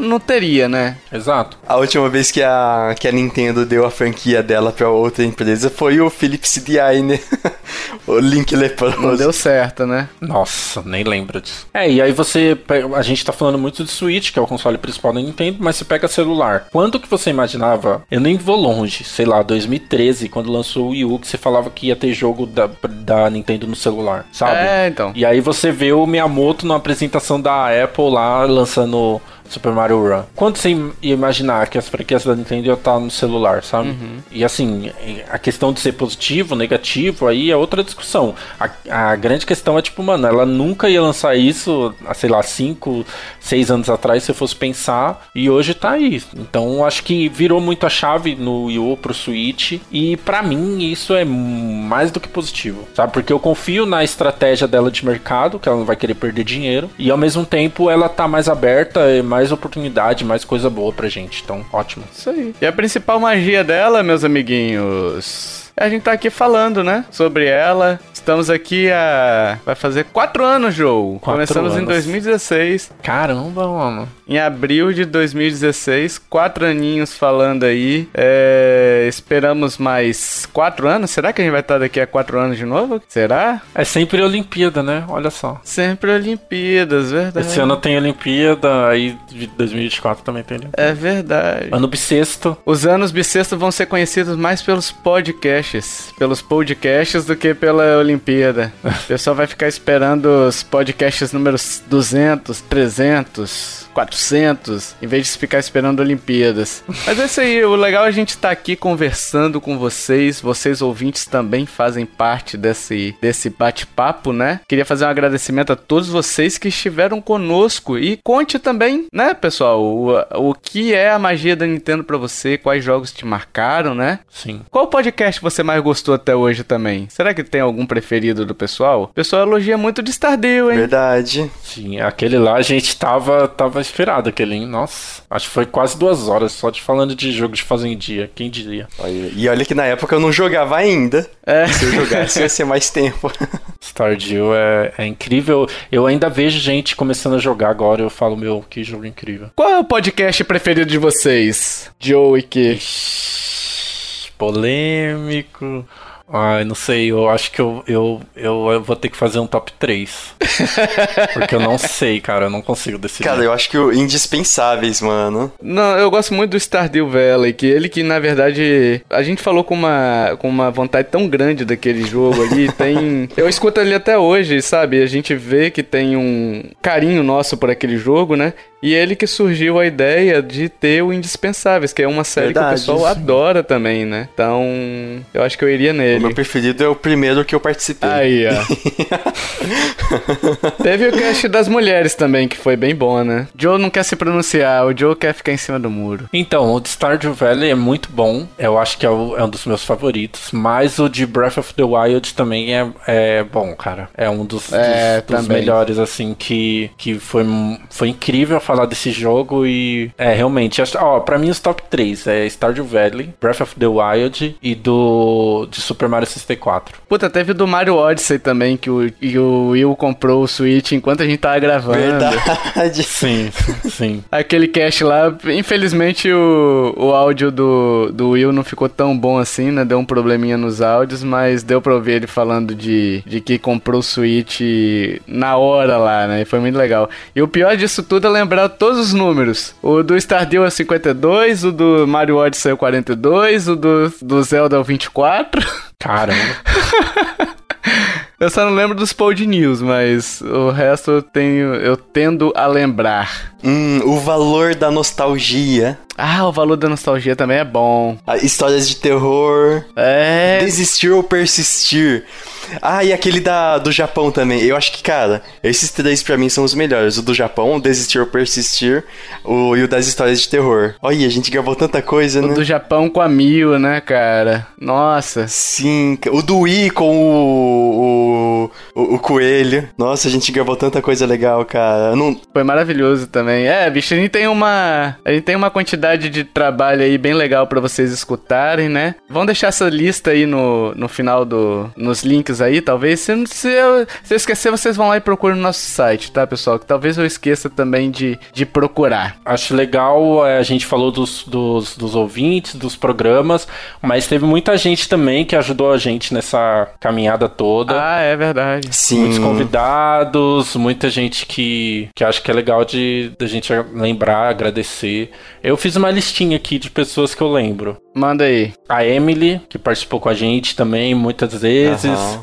não teria, né? Exato. A última vez que a, que a Nintendo deu a franquia dela pra outra empresa foi o Philips CDI, né? o Link leproso. Não deu certo, né? Nossa, nem lembro disso. É, e aí você. A gente tá falando muito de Switch, que é o console principal da Nintendo, mas você pega celular. Quando que você imaginava? Eu nem vou longe, sei lá, 2013, quando lançou o Wii U, que você falava que ia ter jogo da, da Nintendo no celular, sabe? É, então. E aí você vê o Miyamoto na apresentação da Apple lá lançando Super Mario Run. Quando você ia imaginar que as franquias da Nintendo iam estar no celular, sabe? E assim, a questão de ser positivo, negativo, aí é outra discussão. A, a grande questão é tipo, mano, ela nunca ia lançar isso, há, sei lá, 5, 6 anos atrás, se eu fosse pensar, e hoje tá aí. Então acho que virou muito a chave no Wii pro Switch, e pra mim isso é mais do que positivo, sabe? Porque eu confio na estratégia dela de mercado, que ela não vai querer perder dinheiro, e ao mesmo tempo ela tá mais aberta, é mais oportunidade, mais coisa boa pra gente. Então, ótimo. Isso aí. E a principal magia dela, meus amiguinhos. A gente tá aqui falando, né? Sobre ela. Estamos aqui a. Vai fazer quatro anos, Joe. Quatro Começamos em anos. 2016. Caramba, mano. Em abril de 2016, quatro aninhos falando aí. É, esperamos mais quatro anos. Será que a gente vai estar daqui a quatro anos de novo? Será? É sempre Olimpíada, né? Olha só. Sempre Olimpíadas, verdade. Esse ano tem Olimpíada, aí de 2024 também tem Olimpíada. É verdade. Ano bissexto. Os anos bissexto vão ser conhecidos mais pelos podcasts, pelos podcasts do que pela Olimpíada. O pessoal vai ficar esperando os podcasts números 200, 300, 400, em vez de ficar esperando Olimpíadas. Mas é isso aí, o legal é a gente estar aqui conversando com vocês, vocês ouvintes também fazem parte desse, desse bate-papo, né? Queria fazer um agradecimento a todos vocês que estiveram conosco e conte também, né, pessoal, o, o que é a magia da Nintendo pra você, quais jogos te marcaram, né? Sim. Qual podcast você mais gostou até hoje também? Será que tem algum preferido do pessoal? O pessoal elogia muito de Stardew, hein? Verdade. Sim, aquele lá a gente tava, tava esperado, aquele, hein? Nossa, acho que foi quase duas horas só de falando de jogo de fazendinha, quem diria? Olha, E olha que na época eu não jogava ainda. É. Se eu jogasse ia ser mais tempo. Stardew é, é incrível. Eu ainda vejo gente começando a jogar agora, eu falo, meu, que jogo incrível. Qual é o podcast preferido de vocês? Joe e que? Polêmico. Ai, não sei, eu acho que eu, eu, eu, eu vou ter que fazer um top 3. Porque eu não sei, cara, eu não consigo decidir. Cara, eu acho que o indispensáveis, mano. Não, eu gosto muito do Stardew Valley, que ele que na verdade a gente falou com uma com uma vontade tão grande daquele jogo ali, tem, eu escuto ele até hoje, sabe? A gente vê que tem um carinho nosso por aquele jogo, né? E ele que surgiu a ideia de ter o Indispensáveis, que é uma série Verdade, que o pessoal sim. adora também, né? Então, eu acho que eu iria O nele. meu preferido é o primeiro que eu participei. Aí, ó. Teve o cast das mulheres também, que foi bem bom, né? Joe não quer se pronunciar, o Joe quer ficar em cima do muro. Então, o de Stardew Valley é muito bom. Eu acho que é, o- é um dos meus favoritos. Mas o de Breath of the Wild também é, é bom, cara. É um dos, É, dos- dos melhores, assim, que, que foi, foi incrível falar desse jogo. E é realmente. Ó, pra mim, os top 3 é Stardew Valley, Breath of the Wild e do de Super Mario 64. Puta, teve o do Mario Odyssey também, que o, e o Will comprou o Switch enquanto a gente tava gravando. Verdade. Sim, sim. Aquele cast lá, infelizmente o, o áudio do, do Will não ficou tão bom assim, né? Deu um probleminha nos áudios, mas deu pra ouvir ele falando de, de que comprou o Switch na hora lá, né? E foi muito legal. E o pior disso tudo é lembrar todos os números. O do Stardew é 52, o do Mario Odyssey é o 42, o do, do Zelda é o 24. Caramba. Eu só não lembro dos Pod News, mas o resto eu tenho, eu tendo a lembrar. Hum, o valor da nostalgia. Ah, o valor da nostalgia também é bom. Ah, Histórias de terror. É. Desistir ou persistir. Ah, e aquele da, do Japão também. Eu acho que, cara, esses três pra mim são os melhores. O do Japão, o Desistir ou Persistir, o, e o das histórias de terror. Olha, a gente gravou tanta coisa, O né? do Japão com a Mil, né, cara? Nossa. Sim, o do Wii com o, o, o, o coelho. Nossa, a gente gravou tanta coisa legal, cara. Não, Foi maravilhoso também. É, bicho, a gente tem uma. A gente tem uma quantidade de trabalho aí bem legal pra vocês escutarem, né? Vamos deixar essa lista aí no, no final do. nos links aí, talvez. Se, se, eu, se eu esquecer, vocês vão lá e procuram no nosso site, tá, pessoal? Que talvez eu esqueça também de, de procurar. Acho legal, é, a gente falou dos, dos, dos ouvintes, dos programas, mas teve muita gente também que ajudou a gente nessa caminhada toda. Ah, é verdade. Sim. Muitos convidados, muita gente que, que acho que é legal de da gente lembrar, agradecer. Eu fiz uma listinha aqui de pessoas que eu lembro. Manda aí. A Emily, que participou com a gente também muitas vezes. Aham.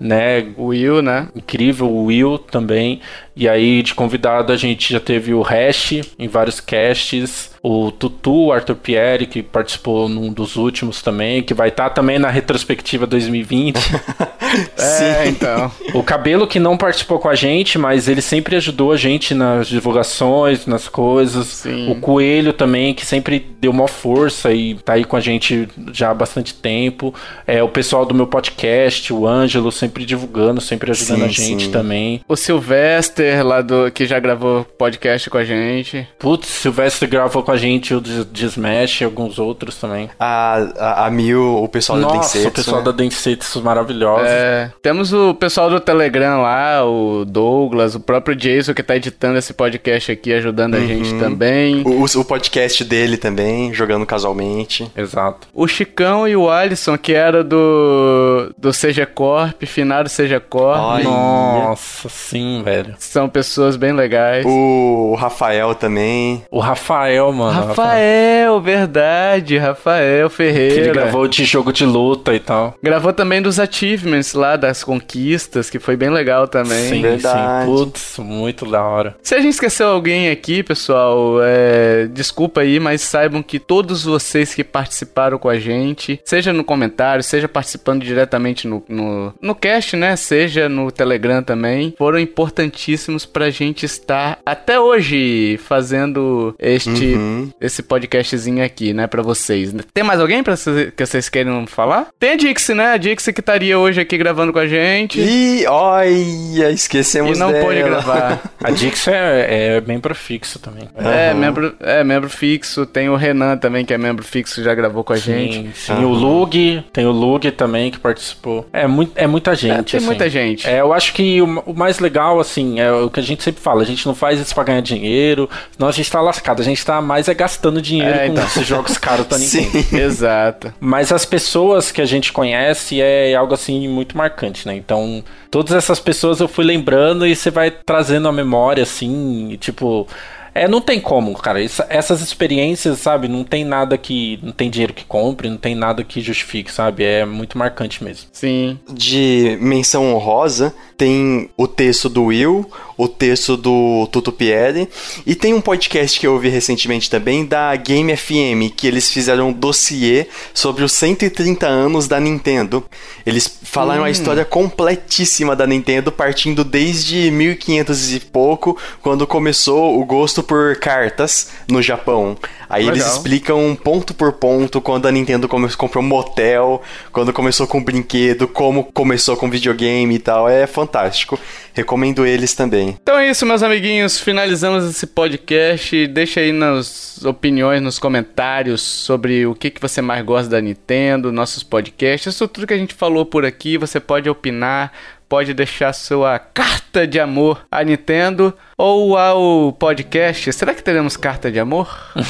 Né, O Will, né? incrível, o Will também. E aí, de convidado, a gente já teve o Hash em vários casts. O Tutu, o Arthur Pierre, que participou num dos últimos também, que vai estar também na retrospectiva 2020. É, então. o Cabelo, que não participou com a gente, mas ele sempre ajudou a gente nas divulgações, nas coisas. Sim. O Coelho também, que sempre deu uma força e tá aí com a gente já há bastante tempo. É, o pessoal do meu podcast, o Ângelo, sempre divulgando, sempre ajudando Sim, a gente sim. também. O Sylvester, lá do. que já gravou podcast com a gente. Putz, Silvestre gravou com a gente o de, de Smash e alguns outros também. A, a, a Mil, o pessoal da Nossa, Densetsu, o pessoal né? da Densetsu maravilhosa. É, temos o pessoal do Telegram lá, o Douglas, o próprio Jason que tá editando esse podcast aqui, ajudando a gente também. O, o- o podcast dele também, jogando casualmente. Exato. O Chicão e o Alisson, que era do, do CG Corp, finado Corp. Olha. Nossa, sim, velho. São pessoas bem legais. O Rafael também. O Rafael, mano. Rafael, verdade, Rafael Que Ferreira. ele gravou de jogo de luta e tal. Gravou também dos achievements lá, das conquistas, que foi bem legal também. Sim, verdade. sim. Putz, muito da hora. Se a gente esqueceu alguém aqui, pessoal, é, desculpa aí, mas saibam que todos vocês que participaram com a gente, seja no comentário, seja participando diretamente no, no, no cast, né? Seja no Telegram também, foram importantíssimos pra gente estar até hoje fazendo este Uhum. esse podcastzinho aqui, né, pra vocês. Tem mais alguém pra cê- que vocês querem falar? Tem a Dixie, né? A Dixie que estaria hoje aqui gravando com a gente. E olha, esquecemos E não dela. pôde gravar. A Dix é, é membro fixo também. É, Aham. membro, é, membro fixo. Tem o Renan também, que é membro fixo, já gravou com a gente. Sim, sim. O Lug, tem o Lug também que participou. É, muito, é muita gente. É, tem assim. muita gente. É, eu acho que o, o mais legal, assim, é o que a gente sempre fala: a gente não faz isso pra ganhar dinheiro, senão a gente tá lascado. A gente tá mais é gastando dinheiro É, com então. esses jogos caros pra ninguém. Sim. Exato. Mas as pessoas que a gente conhece é algo assim muito marcante, né? Então, todas essas pessoas eu fui lembrando e você vai trazendo a memória, assim, tipo. É, não tem como, cara. Isso- essas experiências, sabe? Não tem nada que. Não tem dinheiro que compre, não tem nada que justifique, sabe? É muito marcante mesmo. Sim. De menção honrosa, tem o texto do Will, o texto do Tuto Pierre, e tem um podcast que eu ouvi recentemente também da Game FM, que eles fizeram um dossiê sobre os 130 anos da Nintendo. Eles falaram a história completíssima da Nintendo, partindo desde 1500 e pouco, quando começou o gosto por cartas no Japão. Aí eles Legal. explicam ponto por ponto quando a Nintendo comprou um motel, quando começou com brinquedo, como começou com videogame e tal. É fantástico. Recomendo eles também. Então é isso, meus amiguinhos. Finalizamos esse podcast. Deixa aí nas opiniões, nos comentários sobre o que, que você mais gosta da Nintendo, nossos podcasts. Isso tudo que a gente falou por aqui, você pode opinar. Pode deixar sua carta de amor à Nintendo ou ao podcast. Será que teremos carta de amor?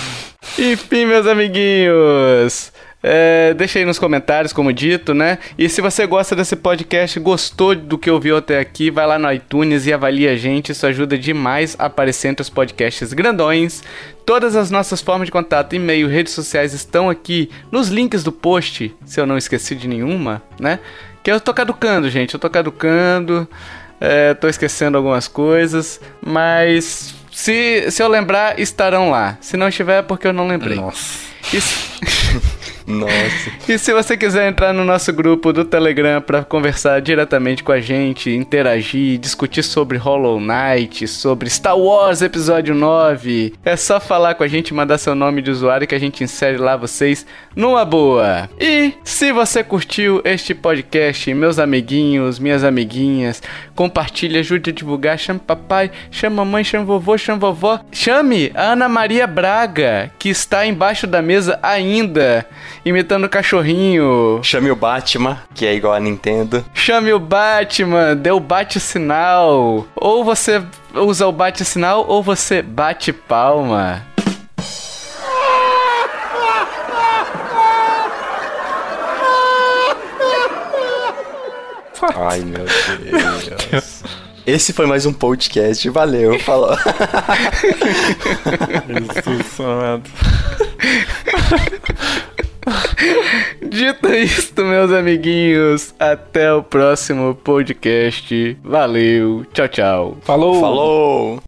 Enfim, meus amiguinhos. É, deixa aí nos comentários, como dito, né? E se você gosta desse podcast, gostou do que ouviu até aqui, vai lá no iTunes e avalia a gente. Isso ajuda demais a aparecer entre os podcasts grandões. Todas as nossas formas de contato, e-mail, redes sociais estão aqui nos links do post, se eu não esqueci de nenhuma, né? Que eu tô caducando, gente. Eu tô caducando. É, tô esquecendo algumas coisas, mas se, se eu lembrar, estarão lá. Se não estiver, é porque eu não lembrei. Nossa. Se... Nossa. E se você quiser entrar no nosso grupo do Telegram para conversar diretamente com a gente, interagir, discutir sobre Hollow Knight, sobre Star Wars Episódio 9, é só falar com a gente, mandar seu nome de usuário que a gente insere lá vocês numa boa. E se você curtiu este podcast, meus amiguinhos, minhas amiguinhas, compartilhe, ajude a divulgar, chame papai, chame mamãe, chame vovô, chame vovó, chame a Ana Maria Braga, que está embaixo da mesa ainda, imitando cachorrinho. Chame o Batman, que é igual a Nintendo. Chame o Batman, dê o bate-sinal. Ou você usa o bate-sinal ou você bate palma. Ai, meu Deus. Esse foi mais um podcast. Valeu, falou. Jesus amado. Dito isto, meus amiguinhos, até o próximo podcast. Valeu, tchau, tchau. Falou! Falou.